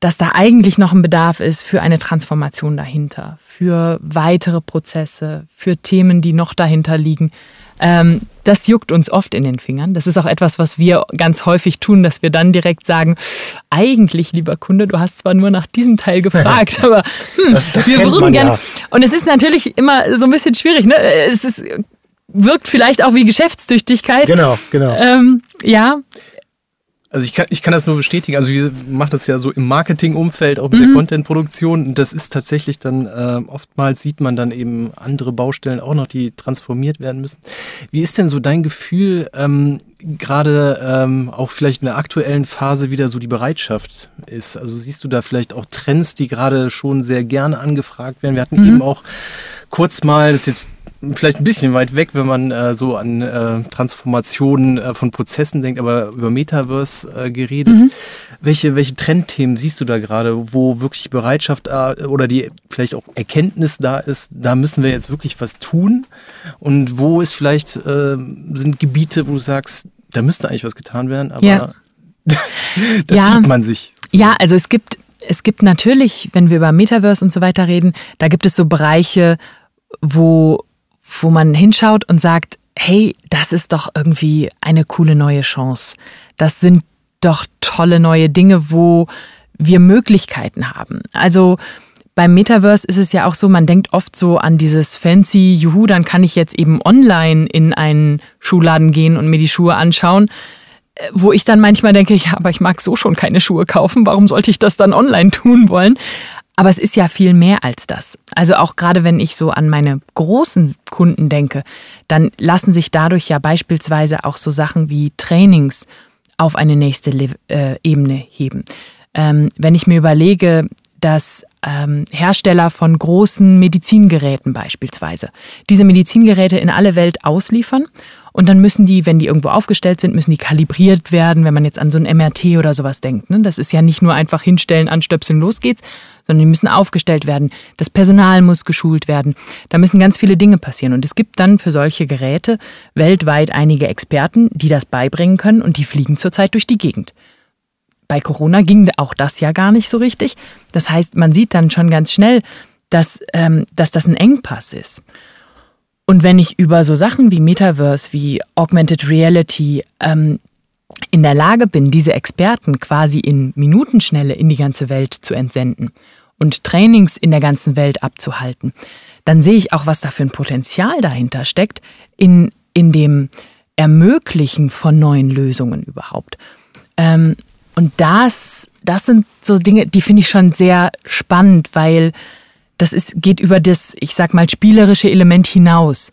Speaker 2: dass da eigentlich noch ein Bedarf ist für eine Transformation dahinter, für weitere Prozesse, für Themen, die noch dahinter liegen. Ähm, das juckt uns oft in den Fingern. Das ist auch etwas, was wir ganz häufig tun, dass wir dann direkt sagen, eigentlich, lieber Kunde, du hast zwar nur nach diesem Teil <laughs> gefragt, aber hm, das, das wir würden gerne. Ja. Und es ist natürlich immer so ein bisschen schwierig. Ne? Es ist, wirkt vielleicht auch wie Geschäftstüchtigkeit.
Speaker 1: Genau, genau.
Speaker 2: Ähm, ja,
Speaker 3: also ich kann, ich kann das nur bestätigen. Also wir machen das ja so im Marketingumfeld, auch mit mhm. der Contentproduktion. Und das ist tatsächlich dann, äh, oftmals sieht man dann eben andere Baustellen auch noch, die transformiert werden müssen. Wie ist denn so dein Gefühl, ähm, gerade ähm, auch vielleicht in der aktuellen Phase wieder so die Bereitschaft ist? Also siehst du da vielleicht auch Trends, die gerade schon sehr gerne angefragt werden? Wir hatten mhm. eben auch kurz mal, das ist jetzt vielleicht ein bisschen weit weg, wenn man äh, so an äh, Transformationen äh, von Prozessen denkt, aber über Metaverse äh, geredet. Mhm. Welche, welche Trendthemen siehst du da gerade, wo wirklich Bereitschaft äh, oder die vielleicht auch Erkenntnis da ist, da müssen wir jetzt wirklich was tun? Und wo ist vielleicht, äh, sind Gebiete, wo du sagst, da müsste eigentlich was getan werden, aber ja. <laughs> da ja. zieht man sich.
Speaker 2: Sozusagen. Ja, also es gibt, es gibt natürlich, wenn wir über Metaverse und so weiter reden, da gibt es so Bereiche, wo wo man hinschaut und sagt, hey, das ist doch irgendwie eine coole neue Chance. Das sind doch tolle neue Dinge, wo wir Möglichkeiten haben. Also beim Metaverse ist es ja auch so, man denkt oft so an dieses fancy, juhu, dann kann ich jetzt eben online in einen Schuhladen gehen und mir die Schuhe anschauen. Äh, wo ich dann manchmal denke, ja, aber ich mag so schon keine Schuhe kaufen, warum sollte ich das dann online tun wollen? Aber es ist ja viel mehr als das. Also auch gerade wenn ich so an meine großen Kunden denke, dann lassen sich dadurch ja beispielsweise auch so Sachen wie Trainings auf eine nächste Le äh, Ebene heben. Ähm, wenn ich mir überlege, dass ähm, Hersteller von großen Medizingeräten beispielsweise diese Medizingeräte in alle Welt ausliefern und dann müssen die, wenn die irgendwo aufgestellt sind, müssen die kalibriert werden, wenn man jetzt an so ein MRT oder sowas denkt. Ne? Das ist ja nicht nur einfach hinstellen, anstöpseln, los geht's, sondern die müssen aufgestellt werden. Das Personal muss geschult werden. Da müssen ganz viele Dinge passieren. Und es gibt dann für solche Geräte weltweit einige Experten, die das beibringen können und die fliegen zurzeit durch die Gegend. Bei Corona ging auch das ja gar nicht so richtig. Das heißt, man sieht dann schon ganz schnell, dass, ähm, dass das ein Engpass ist. Und wenn ich über so Sachen wie Metaverse, wie Augmented Reality ähm, in der Lage bin, diese Experten quasi in Minutenschnelle in die ganze Welt zu entsenden und Trainings in der ganzen Welt abzuhalten, dann sehe ich auch, was da für ein Potenzial dahinter steckt in, in dem Ermöglichen von neuen Lösungen überhaupt. Ähm, und das, das sind so Dinge, die finde ich schon sehr spannend, weil das ist, geht über das, ich sag mal, spielerische Element hinaus.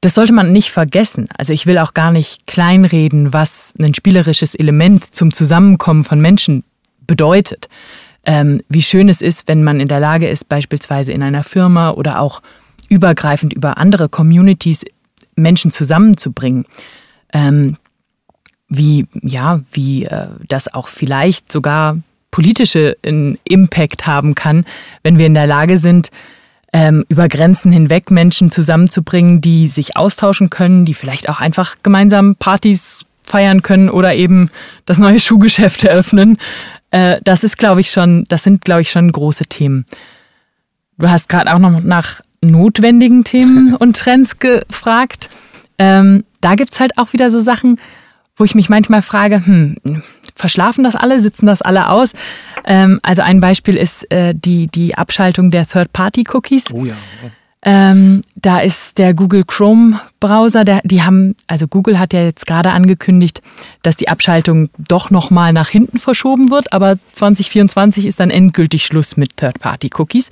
Speaker 2: Das sollte man nicht vergessen. Also ich will auch gar nicht kleinreden, was ein spielerisches Element zum Zusammenkommen von Menschen bedeutet. Ähm, wie schön es ist, wenn man in der Lage ist, beispielsweise in einer Firma oder auch übergreifend über andere Communities Menschen zusammenzubringen. Ähm, wie, ja, wie äh, das auch vielleicht sogar politische Impact haben kann, wenn wir in der Lage sind, ähm, über Grenzen hinweg Menschen zusammenzubringen, die sich austauschen können, die vielleicht auch einfach gemeinsam Partys feiern können oder eben das neue <laughs> Schuhgeschäft eröffnen. Äh, das ist, glaube ich, schon, das sind, glaube ich, schon große Themen. Du hast gerade auch noch nach notwendigen Themen <laughs> und Trends gefragt. Ähm, da gibt es halt auch wieder so Sachen, wo ich mich manchmal frage, hm, verschlafen das alle, sitzen das alle aus? Ähm, also ein Beispiel ist äh, die, die Abschaltung der Third-Party-Cookies. Oh ja. Ähm, da ist der Google Chrome-Browser, die haben, also Google hat ja jetzt gerade angekündigt, dass die Abschaltung doch nochmal nach hinten verschoben wird, aber 2024 ist dann endgültig Schluss mit Third-Party-Cookies.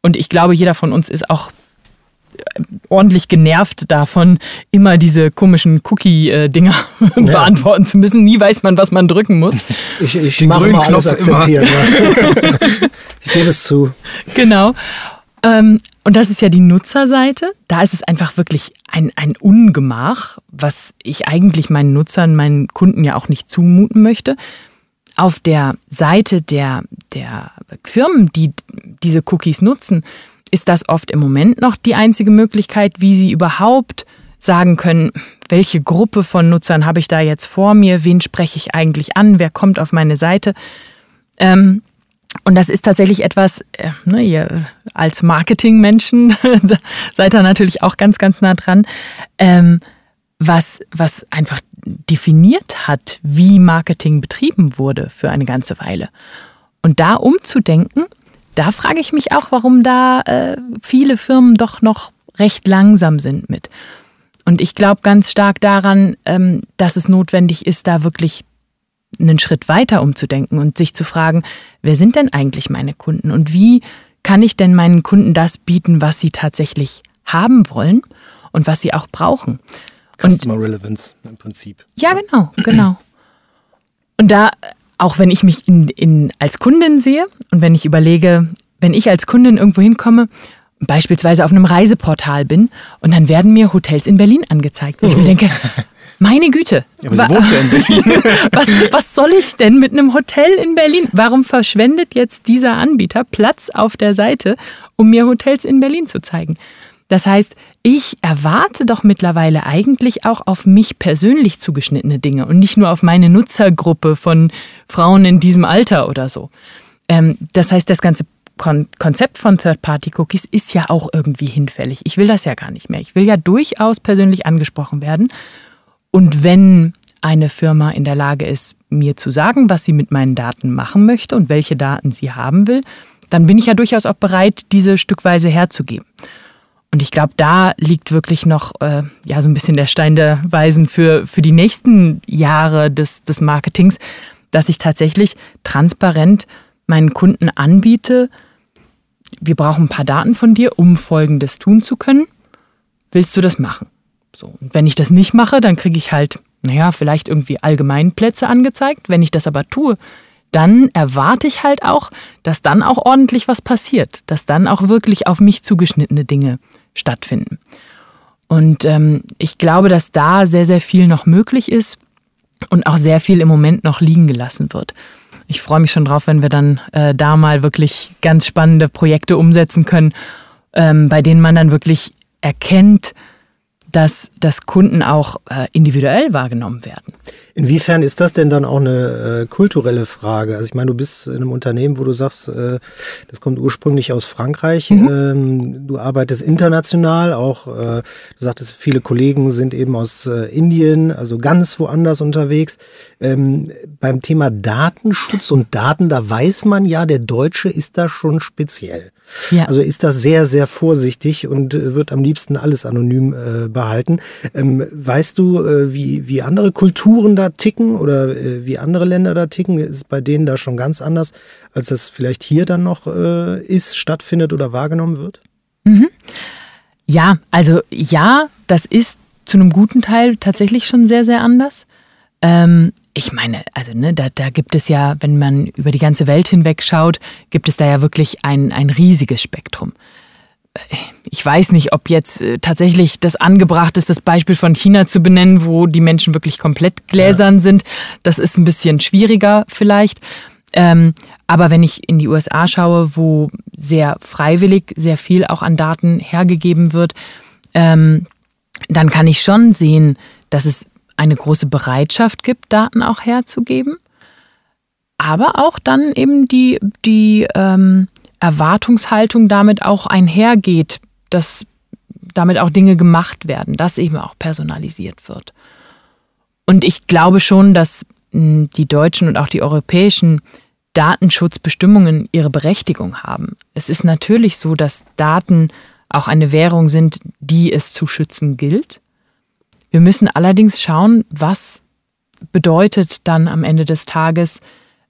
Speaker 2: Und ich glaube, jeder von uns ist auch ordentlich genervt davon, immer diese komischen Cookie-Dinger <laughs> ja. beantworten zu müssen. Nie weiß man, was man drücken muss.
Speaker 1: Ich, ich mache mal alles akzeptieren. Ja. <laughs> ich gebe es zu.
Speaker 2: Genau. Ähm, und das ist ja die Nutzerseite. Da ist es einfach wirklich ein, ein Ungemach, was ich eigentlich meinen Nutzern, meinen Kunden ja auch nicht zumuten möchte. Auf der Seite der, der Firmen, die diese Cookies nutzen, ist das oft im Moment noch die einzige Möglichkeit, wie sie überhaupt sagen können, welche Gruppe von Nutzern habe ich da jetzt vor mir, wen spreche ich eigentlich an, wer kommt auf meine Seite. Ähm, und das ist tatsächlich etwas, äh, ne, ihr als Marketingmenschen <laughs> seid da natürlich auch ganz, ganz nah dran, ähm, was, was einfach definiert hat, wie Marketing betrieben wurde für eine ganze Weile. Und da umzudenken da frage ich mich auch, warum da äh, viele Firmen doch noch recht langsam sind mit. Und ich glaube ganz stark daran, ähm, dass es notwendig ist, da wirklich einen Schritt weiter umzudenken und sich zu fragen, wer sind denn eigentlich meine Kunden und wie kann ich denn meinen Kunden das bieten, was sie tatsächlich haben wollen und was sie auch brauchen.
Speaker 3: Customer und, Relevance im Prinzip.
Speaker 2: Ja, genau, genau. Und da auch wenn ich mich in, in, als Kundin sehe und wenn ich überlege, wenn ich als Kundin irgendwo hinkomme, beispielsweise auf einem Reiseportal bin und dann werden mir Hotels in Berlin angezeigt. Und ich mir denke, meine Güte.
Speaker 3: Ja, aber sie wohnt ja in <laughs> Berlin.
Speaker 2: was, was soll ich denn mit einem Hotel in Berlin? Warum verschwendet jetzt dieser Anbieter Platz auf der Seite, um mir Hotels in Berlin zu zeigen? Das heißt, ich erwarte doch mittlerweile eigentlich auch auf mich persönlich zugeschnittene Dinge und nicht nur auf meine Nutzergruppe von Frauen in diesem Alter oder so. Ähm, das heißt, das ganze Kon Konzept von Third-Party-Cookies ist ja auch irgendwie hinfällig. Ich will das ja gar nicht mehr. Ich will ja durchaus persönlich angesprochen werden. Und wenn eine Firma in der Lage ist, mir zu sagen, was sie mit meinen Daten machen möchte und welche Daten sie haben will, dann bin ich ja durchaus auch bereit, diese stückweise herzugeben. Und ich glaube, da liegt wirklich noch äh, ja, so ein bisschen der Stein der Weisen für, für die nächsten Jahre des, des Marketings, dass ich tatsächlich transparent meinen Kunden anbiete, wir brauchen ein paar Daten von dir, um Folgendes tun zu können. Willst du das machen? So, und wenn ich das nicht mache, dann kriege ich halt, naja, vielleicht irgendwie Allgemeinplätze angezeigt. Wenn ich das aber tue, dann erwarte ich halt auch, dass dann auch ordentlich was passiert, dass dann auch wirklich auf mich zugeschnittene Dinge stattfinden. Und ähm, ich glaube, dass da sehr, sehr viel noch möglich ist und auch sehr viel im Moment noch liegen gelassen wird. Ich freue mich schon drauf, wenn wir dann äh, da mal wirklich ganz spannende Projekte umsetzen können, ähm, bei denen man dann wirklich erkennt, dass, dass Kunden auch äh, individuell wahrgenommen werden.
Speaker 1: Inwiefern ist das denn dann auch eine äh, kulturelle Frage? Also ich meine, du bist in einem Unternehmen, wo du sagst, äh, das kommt ursprünglich aus Frankreich. Mhm. Ähm, du arbeitest international, auch äh, du sagtest, viele Kollegen sind eben aus äh, Indien, also ganz woanders unterwegs. Ähm, beim Thema Datenschutz und Daten, da weiß man ja, der Deutsche ist da schon speziell. Ja. Also ist das sehr, sehr vorsichtig und äh, wird am liebsten alles anonym äh, behalten. Ähm, weißt du, wie, wie andere Kulturen da ticken oder äh, wie andere Länder da ticken? Ist bei denen da schon ganz anders, als das vielleicht hier dann noch äh, ist, stattfindet oder wahrgenommen wird?
Speaker 2: Mhm. Ja, also ja, das ist zu einem guten Teil tatsächlich schon sehr, sehr anders. Ähm, ich meine, also ne, da, da gibt es ja, wenn man über die ganze Welt hinweg schaut, gibt es da ja wirklich ein, ein riesiges Spektrum. Ich weiß nicht, ob jetzt äh, tatsächlich das angebracht ist, das Beispiel von China zu benennen, wo die Menschen wirklich komplett gläsern ja. sind. Das ist ein bisschen schwieriger vielleicht. Ähm, aber wenn ich in die USA schaue, wo sehr freiwillig sehr viel auch an Daten hergegeben wird, ähm, dann kann ich schon sehen, dass es eine große Bereitschaft gibt, Daten auch herzugeben, aber auch dann eben die, die ähm, Erwartungshaltung damit auch einhergeht, dass damit auch Dinge gemacht werden, dass eben auch personalisiert wird. Und ich glaube schon, dass hm, die deutschen und auch die europäischen Datenschutzbestimmungen ihre Berechtigung haben. Es ist natürlich so, dass Daten auch eine Währung sind, die es zu schützen gilt. Wir müssen allerdings schauen, was bedeutet dann am Ende des Tages,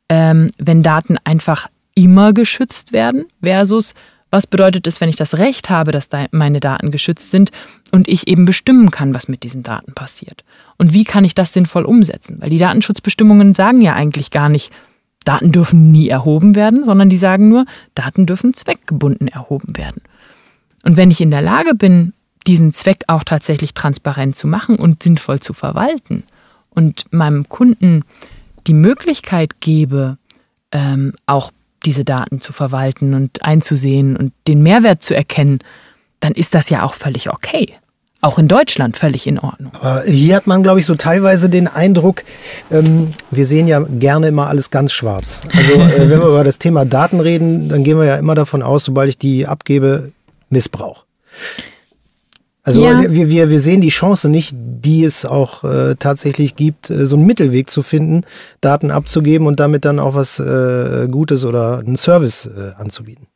Speaker 2: ähm, wenn Daten einfach immer geschützt werden, versus was bedeutet es, wenn ich das Recht habe, dass meine Daten geschützt sind und ich eben bestimmen kann, was mit diesen Daten passiert? Und wie kann ich das sinnvoll umsetzen? Weil die Datenschutzbestimmungen sagen ja eigentlich gar nicht, Daten dürfen nie erhoben werden, sondern die sagen nur, Daten dürfen zweckgebunden erhoben werden. Und wenn ich in der Lage bin, diesen Zweck auch tatsächlich transparent zu machen und sinnvoll zu verwalten und meinem Kunden die Möglichkeit gebe, ähm, auch diese Daten zu verwalten und einzusehen und den Mehrwert zu erkennen, dann ist das ja auch völlig okay. Auch in Deutschland völlig in Ordnung.
Speaker 1: Aber hier hat man, glaube ich, so teilweise den Eindruck, ähm, wir sehen ja gerne immer alles ganz schwarz. Also äh, <laughs> wenn wir über das Thema Daten reden, dann gehen wir ja immer davon aus, sobald ich die abgebe, Missbrauch. Also ja. wir, wir, wir sehen die Chance nicht, die es auch äh, tatsächlich gibt, äh, so einen Mittelweg zu finden, Daten abzugeben und damit dann auch was äh, Gutes oder einen Service äh, anzubieten.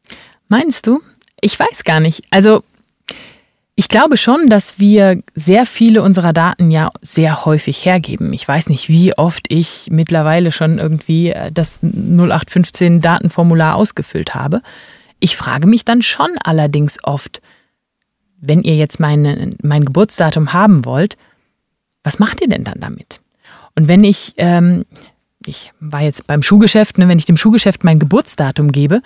Speaker 2: Meinst du? Ich weiß gar nicht. Also ich glaube schon, dass wir sehr viele unserer Daten ja sehr häufig hergeben. Ich weiß nicht, wie oft ich mittlerweile schon irgendwie äh, das 0815 Datenformular ausgefüllt habe. Ich frage mich dann schon allerdings oft, wenn ihr jetzt meine, mein Geburtsdatum haben wollt, was macht ihr denn dann damit? Und wenn ich, ähm, ich war jetzt beim Schuhgeschäft, ne, wenn ich dem Schuhgeschäft mein Geburtsdatum gebe,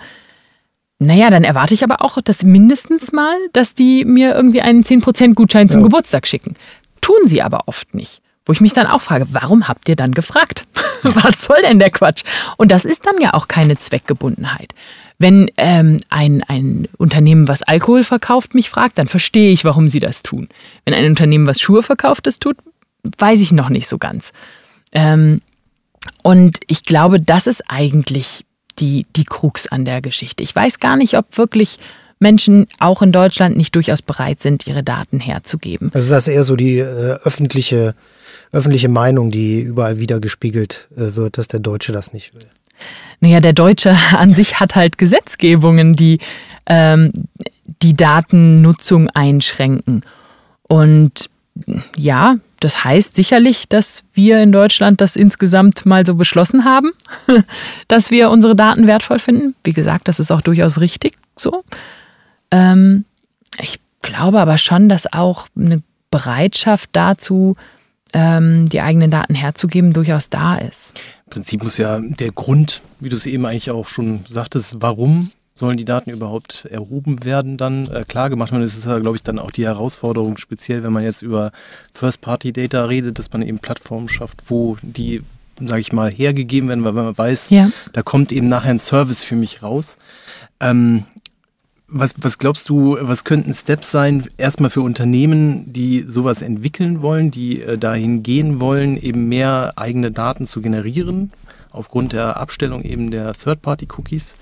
Speaker 2: naja, dann erwarte ich aber auch, dass mindestens mal, dass die mir irgendwie einen 10% Gutschein zum ja. Geburtstag schicken. Tun sie aber oft nicht. Wo ich mich dann auch frage, warum habt ihr dann gefragt? <laughs> Was soll denn der Quatsch? Und das ist dann ja auch keine Zweckgebundenheit. Wenn ähm, ein, ein Unternehmen, was Alkohol verkauft, mich fragt, dann verstehe ich, warum sie das tun. Wenn ein Unternehmen, was Schuhe verkauft, das tut, weiß ich noch nicht so ganz. Ähm, und ich glaube, das ist eigentlich die, die Krux an der Geschichte. Ich weiß gar nicht, ob wirklich Menschen auch in Deutschland nicht durchaus bereit sind, ihre Daten herzugeben.
Speaker 1: Also das ist eher so die äh, öffentliche, öffentliche Meinung, die überall wieder gespiegelt äh, wird, dass der Deutsche das nicht will.
Speaker 2: Naja, der Deutsche <laughs> an sich hat halt Gesetzgebungen, die ähm, die Datennutzung einschränken. Und ja, das heißt sicherlich, dass wir in Deutschland das insgesamt mal so beschlossen haben, <laughs> dass wir unsere Daten wertvoll finden. Wie gesagt, das ist auch durchaus richtig so. Ähm, ich glaube aber schon, dass auch eine Bereitschaft dazu ähm, die eigenen Daten herzugeben, durchaus da ist.
Speaker 3: Im Prinzip muss ja der Grund, wie du es eben eigentlich auch schon sagtest, warum sollen die Daten überhaupt erhoben werden, dann äh, klar gemacht werden. Das ist ja, glaube ich, dann auch die Herausforderung, speziell wenn man jetzt über First-Party-Data redet, dass man eben Plattformen schafft, wo die, sage ich mal, hergegeben werden, weil man weiß, ja. da kommt eben nachher ein Service für mich raus. Ähm, was, was glaubst du, was könnten Steps sein, erstmal für Unternehmen, die sowas entwickeln wollen, die äh, dahin gehen wollen, eben mehr eigene Daten zu generieren? aufgrund der Abstellung eben der Third-Party-Cookies,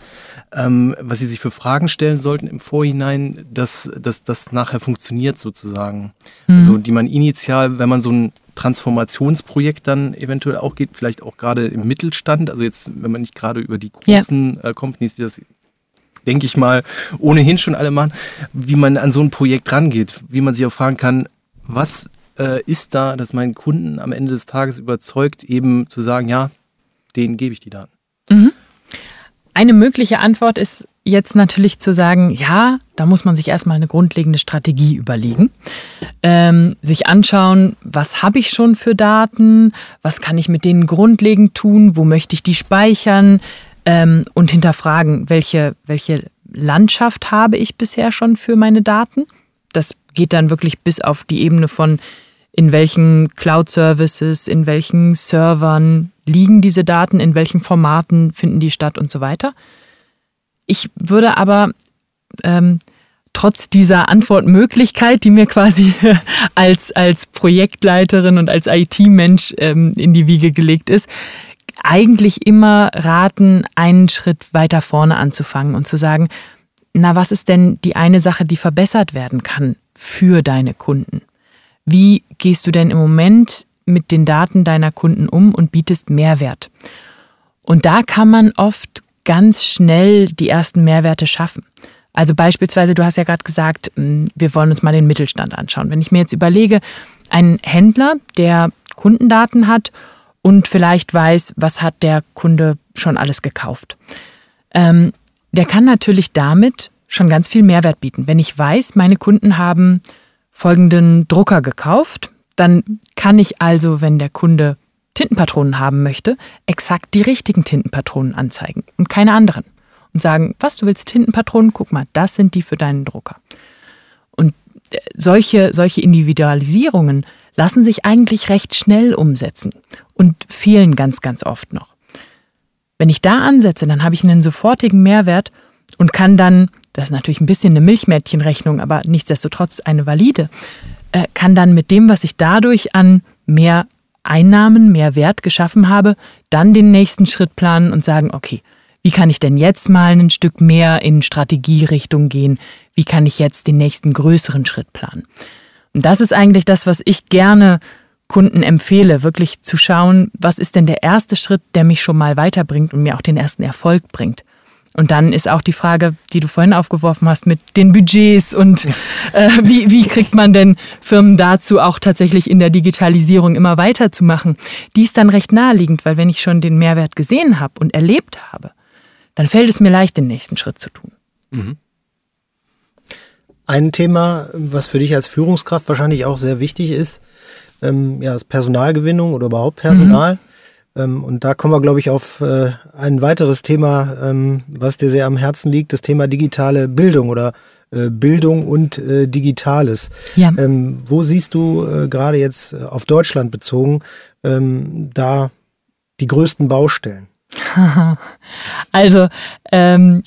Speaker 3: ähm, was sie sich für Fragen stellen sollten im Vorhinein, dass das nachher funktioniert sozusagen. Mhm. Also die man initial, wenn man so ein Transformationsprojekt dann eventuell auch geht, vielleicht auch gerade im Mittelstand, also jetzt, wenn man nicht gerade über die großen ja. äh, Companies, die das denke ich mal, ohnehin schon alle machen, wie man an so ein Projekt rangeht, wie man sich auch fragen kann, was äh, ist da, dass mein Kunden am Ende des Tages überzeugt, eben zu sagen, ja, denen gebe ich die Daten. Mhm.
Speaker 2: Eine mögliche Antwort ist jetzt natürlich zu sagen, ja, da muss man sich erstmal eine grundlegende Strategie überlegen, ähm, sich anschauen, was habe ich schon für Daten, was kann ich mit denen grundlegend tun, wo möchte ich die speichern ähm, und hinterfragen, welche, welche Landschaft habe ich bisher schon für meine Daten. Das geht dann wirklich bis auf die Ebene von, in welchen Cloud-Services, in welchen Servern liegen diese Daten, in welchen Formaten finden die statt und so weiter. Ich würde aber ähm, trotz dieser Antwortmöglichkeit, die mir quasi <laughs> als, als Projektleiterin und als IT-Mensch ähm, in die Wiege gelegt ist, eigentlich immer raten, einen Schritt weiter vorne anzufangen und zu sagen, na, was ist denn die eine Sache, die verbessert werden kann für deine Kunden? Wie gehst du denn im Moment mit den Daten deiner Kunden um und bietest Mehrwert? Und da kann man oft ganz schnell die ersten Mehrwerte schaffen. Also beispielsweise, du hast ja gerade gesagt, hm, wir wollen uns mal den Mittelstand anschauen. Wenn ich mir jetzt überlege, ein Händler, der Kundendaten hat und vielleicht weiß, was hat der Kunde schon alles gekauft, ähm, der kann natürlich damit schon ganz viel Mehrwert bieten. Wenn ich weiß, meine Kunden haben folgenden Drucker gekauft. Dann kann ich also, wenn der Kunde Tintenpatronen haben möchte, exakt die richtigen Tintenpatronen anzeigen und keine anderen. Und sagen, was du willst, Tintenpatronen, guck mal, das sind die für deinen Drucker. Und äh, solche, solche Individualisierungen lassen sich eigentlich recht schnell umsetzen und fehlen ganz, ganz oft noch. Wenn ich da ansetze, dann habe ich einen sofortigen Mehrwert und kann dann das ist natürlich ein bisschen eine Milchmädchenrechnung, aber nichtsdestotrotz eine valide, äh, kann dann mit dem, was ich dadurch an mehr Einnahmen, mehr Wert geschaffen habe, dann den nächsten Schritt planen und sagen, okay, wie kann ich denn jetzt mal ein Stück mehr in Strategierichtung gehen? Wie kann ich jetzt den nächsten größeren Schritt planen? Und das ist eigentlich das, was ich gerne Kunden empfehle, wirklich zu schauen, was ist denn der erste Schritt, der mich schon mal weiterbringt und mir auch den ersten Erfolg bringt. Und dann ist auch die Frage, die du vorhin aufgeworfen hast, mit den Budgets und äh, wie, wie kriegt man denn Firmen dazu, auch tatsächlich in der Digitalisierung immer weiterzumachen. Die ist dann recht naheliegend, weil wenn ich schon den Mehrwert gesehen habe und erlebt habe, dann fällt es mir leicht, den nächsten Schritt zu tun. Mhm.
Speaker 1: Ein Thema, was für dich als Führungskraft wahrscheinlich auch sehr wichtig ist, ähm, ja, ist Personalgewinnung oder überhaupt Personal. Mhm. Ähm, und da kommen wir, glaube ich, auf äh, ein weiteres Thema, ähm, was dir sehr am Herzen liegt, das Thema digitale Bildung oder äh, Bildung und äh, Digitales. Ja. Ähm, wo siehst du gerade jetzt auf Deutschland bezogen da die größten Baustellen? <laughs>
Speaker 2: Also, ähm,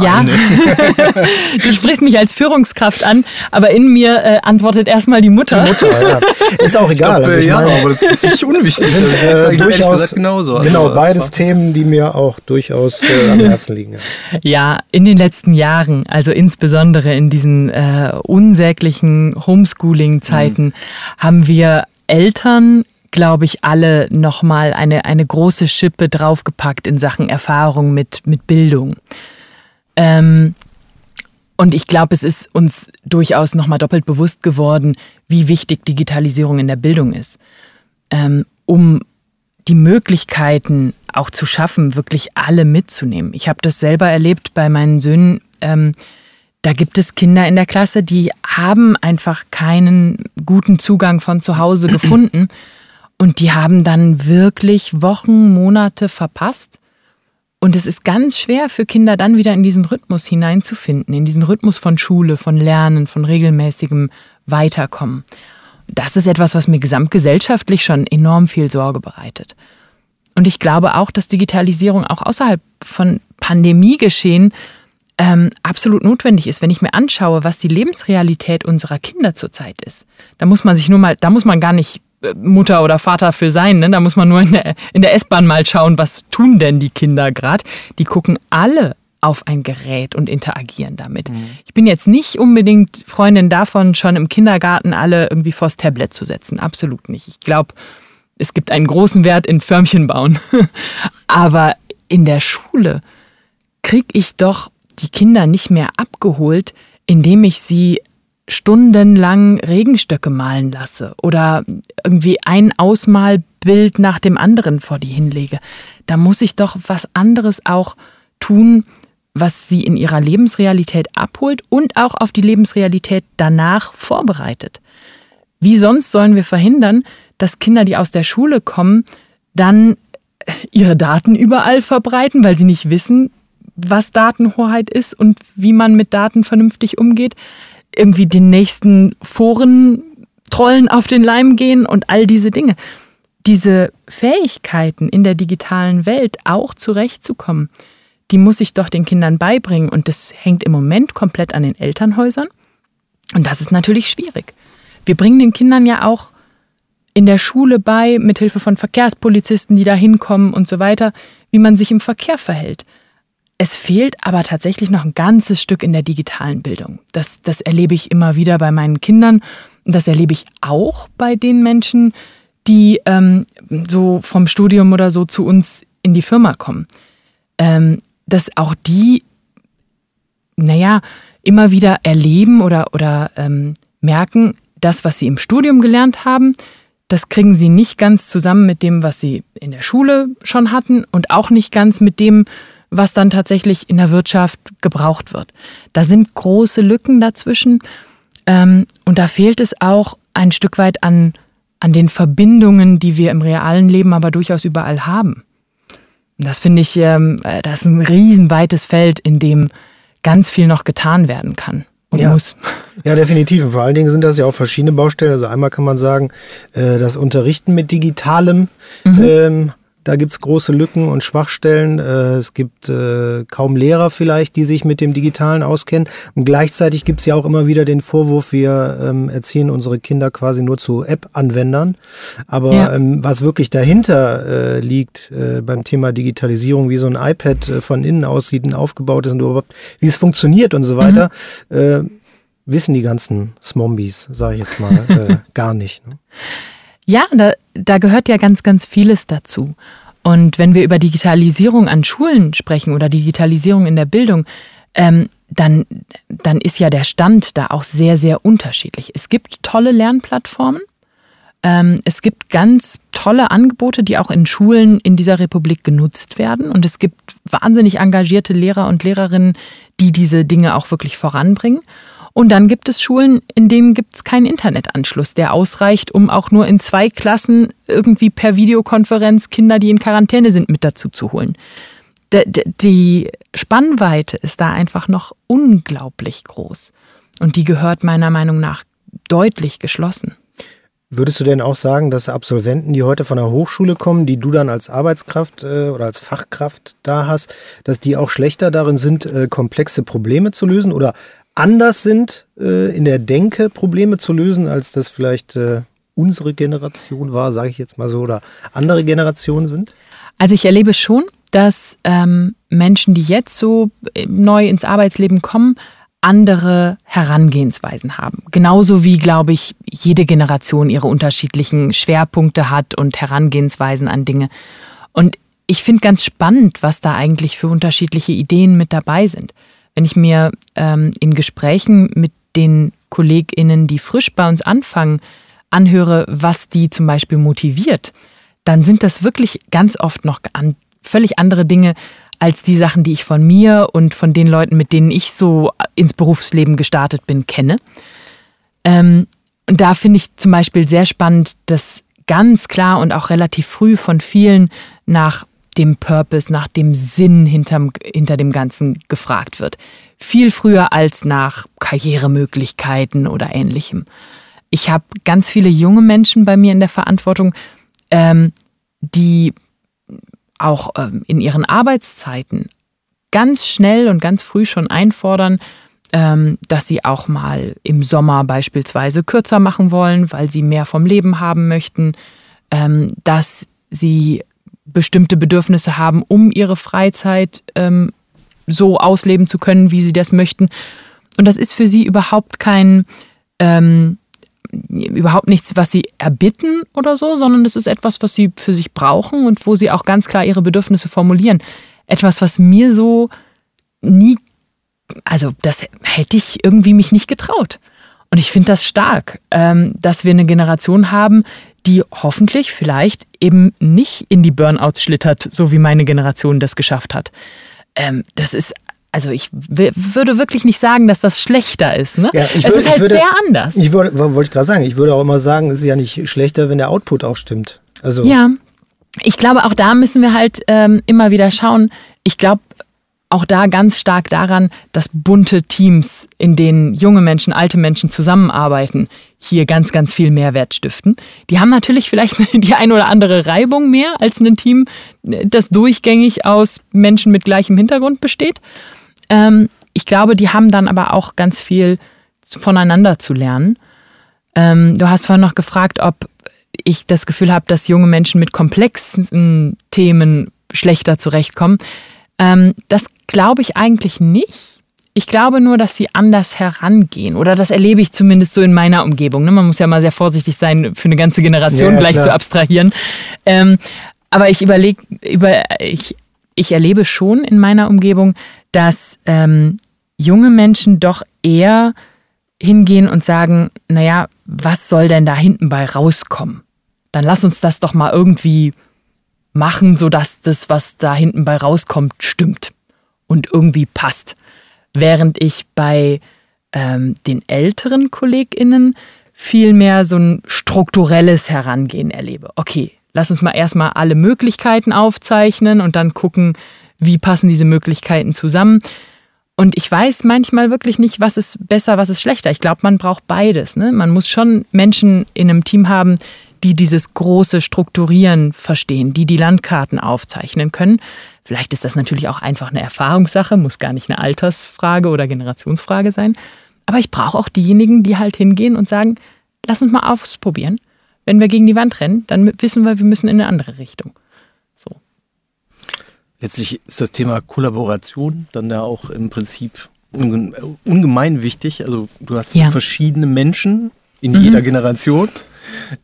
Speaker 2: ja, <laughs> du sprichst mich als Führungskraft an, aber in mir äh, antwortet erstmal die Mutter.
Speaker 1: Die Mutter, ja. Ist auch <laughs> egal. Glaub, also ich
Speaker 3: ja, meine, aber das ist nicht unwichtig. Sind,
Speaker 1: äh, das ist durchaus genauso. Genau, also, beides Themen, die mir auch durchaus äh, am Herzen liegen.
Speaker 2: Ja, in den letzten Jahren, also insbesondere in diesen äh, unsäglichen Homeschooling-Zeiten, mhm. haben wir Eltern glaube ich, alle nochmal eine, eine große Schippe draufgepackt in Sachen Erfahrung mit, mit Bildung. Ähm, und ich glaube, es ist uns durchaus nochmal doppelt bewusst geworden, wie wichtig Digitalisierung in der Bildung ist. Ähm, um die Möglichkeiten auch zu schaffen, wirklich alle mitzunehmen. Ich habe das selber erlebt bei meinen Söhnen, ähm, Da gibt es Kinder in der Klasse, die haben einfach keinen guten Zugang von zu Hause gefunden <clears throat> und die haben dann wirklich Wochen, Monate verpasst. Und es ist ganz schwer für Kinder dann wieder in diesen Rhythmus hineinzufinden, in diesen Rhythmus von Schule, von Lernen, von regelmäßigem Weiterkommen. Das ist etwas, was mir gesamtgesellschaftlich schon enorm viel Sorge bereitet. Und ich glaube auch, dass Digitalisierung auch außerhalb von Pandemiegeschehen ähm, absolut notwendig ist, wenn ich mir anschaue, was die Lebensrealität unserer Kinder zurzeit ist. Da muss man sich nur mal, da muss man gar nicht Mutter oder Vater für sein, ne? da muss man nur in der, in der S-Bahn mal schauen, was tun denn die Kinder gerade. Die gucken alle auf ein Gerät und interagieren damit. Mhm. Ich bin jetzt nicht unbedingt Freundin davon, schon im Kindergarten alle irgendwie vors Tablet zu setzen. Absolut nicht. Ich glaube, es gibt einen großen Wert in Förmchen bauen. <laughs> Aber in der Schule kriege ich doch die Kinder nicht mehr abgeholt, indem ich sie stundenlang Regenstöcke malen lasse oder irgendwie ein Ausmalbild nach dem anderen vor die hinlege. Da muss ich doch was anderes auch tun, was sie in ihrer Lebensrealität abholt und auch auf die Lebensrealität danach vorbereitet. Wie sonst sollen wir verhindern, dass Kinder, die aus der Schule kommen, dann ihre Daten überall verbreiten, weil sie nicht wissen, was Datenhoheit ist und wie man mit Daten vernünftig umgeht, irgendwie den nächsten Foren Trollen auf den Leim gehen und all diese Dinge. Diese Fähigkeiten in der digitalen Welt auch zurechtzukommen, die muss ich doch den Kindern beibringen und das hängt im Moment komplett an den Elternhäusern und das ist natürlich schwierig. Wir bringen den Kindern ja auch in der Schule bei, mithilfe von Verkehrspolizisten, die da hinkommen und so weiter, wie man sich im Verkehr verhält. Es fehlt aber tatsächlich noch ein ganzes Stück in der digitalen Bildung. Das, das erlebe ich immer wieder bei meinen Kindern und das erlebe ich auch bei den Menschen, die ähm, so vom Studium oder so zu uns in die Firma kommen. Ähm, dass auch die, naja, immer wieder erleben oder, oder ähm, merken, das, was sie im Studium gelernt haben, das kriegen sie nicht ganz zusammen mit dem, was sie in der Schule schon hatten und auch nicht ganz mit dem, was dann tatsächlich in der Wirtschaft gebraucht wird. Da sind große Lücken dazwischen ähm, und da fehlt es auch ein Stück weit an, an den Verbindungen, die wir im realen Leben aber durchaus überall haben. Das finde ich, ähm, äh, das ist ein riesenweites Feld, in dem ganz viel noch getan werden kann. Und
Speaker 1: ja.
Speaker 2: muss.
Speaker 1: Ja, definitiv. Und vor allen Dingen sind das ja auch verschiedene Baustellen. Also einmal kann man sagen, äh, das Unterrichten mit Digitalem mhm. ähm, da gibt es große Lücken und Schwachstellen. Äh, es gibt äh, kaum Lehrer vielleicht, die sich mit dem Digitalen auskennen. Und gleichzeitig gibt es ja auch immer wieder den Vorwurf, wir ähm, erziehen unsere Kinder quasi nur zu App-Anwendern. Aber ja. ähm, was wirklich dahinter äh, liegt beim Thema Digitalisierung, wie so ein iPad von innen aussieht und aufgebaut ist und überhaupt, wie es funktioniert und so weiter, mhm. wissen die ganzen Smombies, sage ich jetzt mal, <laughs> gar nicht. Ne?
Speaker 2: Ja, da, da gehört ja ganz, ganz vieles dazu. Und wenn wir über Digitalisierung an Schulen sprechen oder Digitalisierung in der Bildung, ähm, dann, dann ist ja der Stand da auch sehr, sehr unterschiedlich. Es gibt tolle Lernplattformen. Ähm, es gibt ganz tolle Angebote, die auch in Schulen in dieser Republik genutzt werden. Und es gibt wahnsinnig engagierte Lehrer und Lehrerinnen, die diese Dinge auch wirklich voranbringen. Und dann gibt es Schulen, in denen gibt es keinen Internetanschluss, der ausreicht, um auch nur in zwei Klassen irgendwie per Videokonferenz Kinder, die in Quarantäne sind, mit dazu zu holen. Die Spannweite ist da einfach noch unglaublich groß. Und die gehört meiner Meinung nach deutlich geschlossen.
Speaker 1: Würdest du denn auch sagen, dass Absolventen, die heute von der Hochschule kommen, die du dann als Arbeitskraft äh, oder als Fachkraft da hast, dass die auch schlechter darin sind, äh, komplexe Probleme zu lösen oder anders sind äh, in der Denke, Probleme zu lösen, als das vielleicht äh, unsere Generation war, sage ich jetzt mal so, oder andere Generationen sind?
Speaker 2: Also ich erlebe schon, dass ähm, Menschen, die jetzt so äh, neu ins Arbeitsleben kommen, andere Herangehensweisen haben. Genauso wie, glaube ich, jede Generation ihre unterschiedlichen Schwerpunkte hat und Herangehensweisen an Dinge. Und ich finde ganz spannend, was da eigentlich für unterschiedliche Ideen mit dabei sind wenn ich mir ähm, in Gesprächen mit den KollegInnen, die frisch bei uns anfangen, anhöre, was die zum Beispiel motiviert, dann sind das wirklich ganz oft noch an, völlig andere Dinge als die Sachen, die ich von mir und von den Leuten, mit denen ich so ins Berufsleben gestartet bin, kenne. Ähm, und da finde ich zum Beispiel sehr spannend, dass ganz klar und auch relativ früh von vielen nach dem Purpose, nach dem Sinn hinterm, hinter dem Ganzen gefragt wird. Viel früher als nach Karrieremöglichkeiten oder ähnlichem. Ich habe ganz viele junge Menschen bei mir in der Verantwortung, ähm, die auch ähm, in ihren Arbeitszeiten ganz schnell und ganz früh schon einfordern, ähm, dass sie auch mal im Sommer beispielsweise kürzer machen wollen, weil sie mehr vom Leben haben möchten, ähm, dass sie bestimmte Bedürfnisse haben, um ihre Freizeit ähm, so ausleben zu können, wie sie das möchten. Und das ist für sie überhaupt kein, ähm, überhaupt nichts, was sie erbitten oder so, sondern das ist etwas, was sie für sich brauchen und wo sie auch ganz klar ihre Bedürfnisse formulieren. Etwas, was mir so nie, also das hätte ich irgendwie mich nicht getraut. Und ich finde das stark, ähm, dass wir eine Generation haben, die hoffentlich vielleicht eben nicht in die Burnouts schlittert, so wie meine Generation das geschafft hat. Ähm, das ist also ich würde wirklich nicht sagen, dass das schlechter ist. Ne? Ja, es würde, ist halt würde, sehr anders.
Speaker 1: Ich wollte wollt gerade sagen, ich würde auch immer sagen, es ist ja nicht schlechter, wenn der Output auch stimmt. Also
Speaker 2: ja, ich glaube, auch da müssen wir halt ähm, immer wieder schauen. Ich glaube, auch da ganz stark daran, dass bunte Teams, in denen junge Menschen, alte Menschen zusammenarbeiten, hier ganz, ganz viel Mehrwert stiften. Die haben natürlich vielleicht <laughs> die ein oder andere Reibung mehr als ein Team, das durchgängig aus Menschen mit gleichem Hintergrund besteht. Ähm, ich glaube, die haben dann aber auch ganz viel voneinander zu lernen. Ähm, du hast vorhin noch gefragt, ob ich das Gefühl habe, dass junge Menschen mit komplexen Themen schlechter zurechtkommen. Ähm, das glaube ich eigentlich nicht. Ich glaube nur, dass sie anders herangehen. Oder das erlebe ich zumindest so in meiner Umgebung. Ne? Man muss ja mal sehr vorsichtig sein, für eine ganze Generation ja, gleich klar. zu abstrahieren. Ähm, aber ich überlege, über, ich, ich erlebe schon in meiner Umgebung, dass ähm, junge Menschen doch eher hingehen und sagen, naja, was soll denn da hinten bei rauskommen? Dann lass uns das doch mal irgendwie machen, sodass das, was da hinten bei rauskommt, stimmt und irgendwie passt. Während ich bei ähm, den älteren KollegInnen viel mehr so ein strukturelles Herangehen erlebe. Okay, lass uns mal erstmal alle Möglichkeiten aufzeichnen und dann gucken, wie passen diese Möglichkeiten zusammen. Und ich weiß manchmal wirklich nicht, was ist besser, was ist schlechter. Ich glaube, man braucht beides. Ne? Man muss schon Menschen in einem Team haben, die dieses große Strukturieren verstehen, die die Landkarten aufzeichnen können. Vielleicht ist das natürlich auch einfach eine Erfahrungssache, muss gar nicht eine Altersfrage oder Generationsfrage sein. Aber ich brauche auch diejenigen, die halt hingehen und sagen, lass uns mal ausprobieren. Wenn wir gegen die Wand rennen, dann wissen wir, wir müssen in eine andere Richtung. So.
Speaker 3: Letztlich ist das Thema Kollaboration dann ja auch im Prinzip ungemein wichtig. Also du hast ja. verschiedene Menschen in mhm. jeder Generation.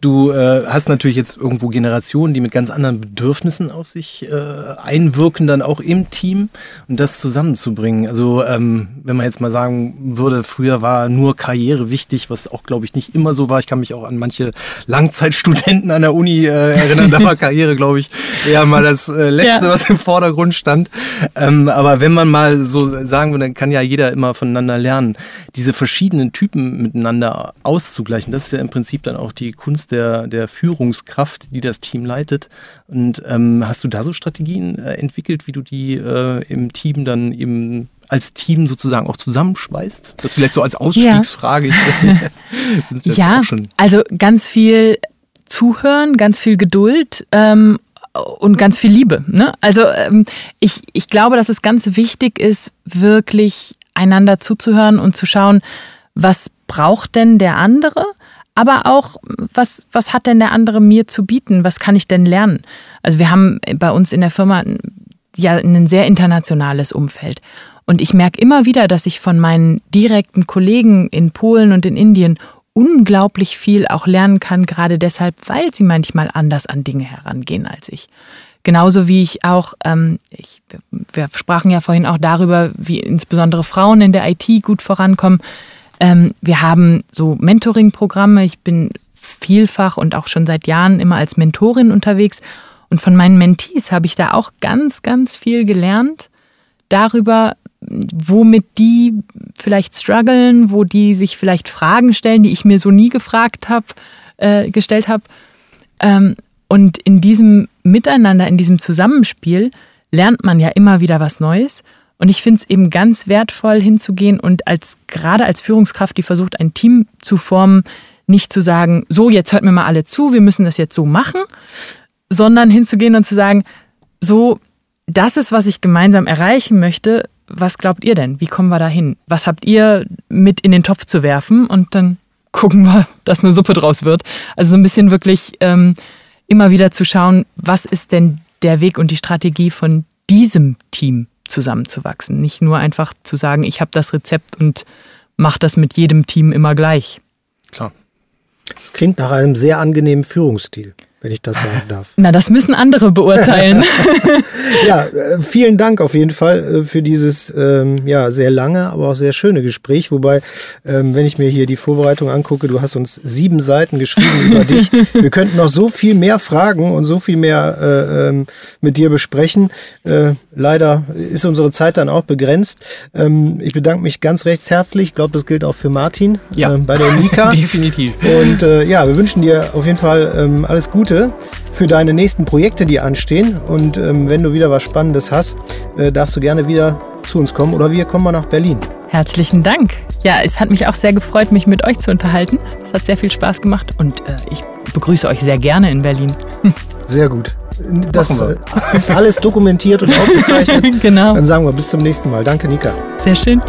Speaker 3: Du äh, hast natürlich jetzt irgendwo Generationen, die mit ganz anderen Bedürfnissen auf sich äh, einwirken, dann auch im Team und das zusammenzubringen. Also ähm, wenn man jetzt mal sagen würde, früher war nur Karriere wichtig, was auch glaube ich nicht immer so war. Ich kann mich auch an manche Langzeitstudenten an der Uni äh, erinnern, da war Karriere glaube ich eher mal das äh, Letzte, ja. was im Vordergrund stand. Ähm, aber wenn man mal so sagen würde, dann kann ja jeder immer voneinander lernen, diese verschiedenen Typen miteinander auszugleichen. Das ist ja im Prinzip dann auch die Kunst der, der Führungskraft, die das Team leitet. Und ähm, hast du da so Strategien äh, entwickelt, wie du die äh, im Team dann eben als Team sozusagen auch zusammenschweißt? Das vielleicht so als Ausstiegsfrage. <laughs>
Speaker 2: Ja, ja also ganz viel Zuhören, ganz viel Geduld ähm, und ganz viel Liebe. Ne? Also ähm, ich, ich glaube, dass es ganz wichtig ist, wirklich einander zuzuhören und zu schauen, was braucht denn der andere? Aber auch, was, was hat denn der andere mir zu bieten? Was kann ich denn lernen? Also wir haben bei uns in der Firma ja ein sehr internationales Umfeld. Und ich merke immer wieder, dass ich von meinen direkten Kollegen in Polen und in Indien unglaublich viel auch lernen kann, gerade deshalb, weil sie manchmal anders an Dinge herangehen als ich. Genauso wie ich auch, ähm, ich, wir sprachen ja vorhin auch darüber, wie insbesondere Frauen in der IT gut vorankommen. Ähm, wir haben so Mentoring-Programme. Ich bin vielfach und auch schon seit Jahren immer als Mentorin unterwegs. Und von meinen Mentees habe ich da auch ganz, ganz viel gelernt darüber, womit die vielleicht strugglen, wo die sich vielleicht Fragen stellen, die ich mir so nie gefragt habe, äh, gestellt habe. Ähm, und in diesem Miteinander, in diesem Zusammenspiel lernt man ja immer wieder was Neues. Und ich finde es eben ganz wertvoll hinzugehen und als gerade als Führungskraft, die versucht, ein Team zu formen, nicht zu sagen, so, jetzt hört mir mal alle zu, wir müssen das jetzt so machen, sondern hinzugehen und zu sagen, so, das ist, was ich gemeinsam erreichen möchte. Was glaubt ihr denn? Wie kommen wir da hin? Was habt ihr mit in den Topf zu werfen? Und dann gucken wir, dass eine Suppe draus wird. Also so ein bisschen wirklich ähm, immer wieder zu schauen, was ist denn der Weg und die Strategie von diesem Team zusammenzuwachsen. Nicht nur einfach zu sagen, ich habe das Rezept und mache das mit jedem Team immer gleich.
Speaker 3: Klar.
Speaker 1: Das klingt nach einem sehr angenehmen Führungsstil wenn ich das sagen darf.
Speaker 2: Na, das müssen andere beurteilen. <laughs> <laughs>
Speaker 1: ja, äh, vielen Dank auf jeden Fall äh, für dieses ähm, ja, sehr lange, aber auch sehr schöne Gespräch. Wobei, ähm, wenn ich mir hier die Vorbereitung angucke, du hast uns sieben Seiten geschrieben über <laughs> dich. Wir könnten noch so viel mehr fragen und so viel mehr äh, ähm, mit dir besprechen. Äh, leider ist unsere Zeit dann auch begrenzt. Ähm, ich bedanke mich ganz recht herzlich. Ich glaube, das gilt auch für Martin
Speaker 3: ja.
Speaker 1: äh, bei der Nika.
Speaker 3: Definitiv.
Speaker 1: Und äh, ja, wir wünschen dir auf jeden Fall ähm, alles Gute Gute für deine nächsten Projekte, die anstehen. Und ähm, wenn du wieder was Spannendes hast, äh, darfst du gerne wieder zu uns kommen oder wir kommen mal nach Berlin.
Speaker 2: Herzlichen Dank. Ja, es hat mich auch sehr gefreut, mich mit euch zu unterhalten. Es hat sehr viel Spaß gemacht und äh, ich begrüße euch sehr gerne in Berlin. <laughs>
Speaker 1: Sehr gut. Das ist alles dokumentiert und aufgezeichnet. <laughs>
Speaker 2: genau.
Speaker 1: Dann sagen wir bis zum nächsten Mal. Danke, Nika.
Speaker 2: Sehr schön.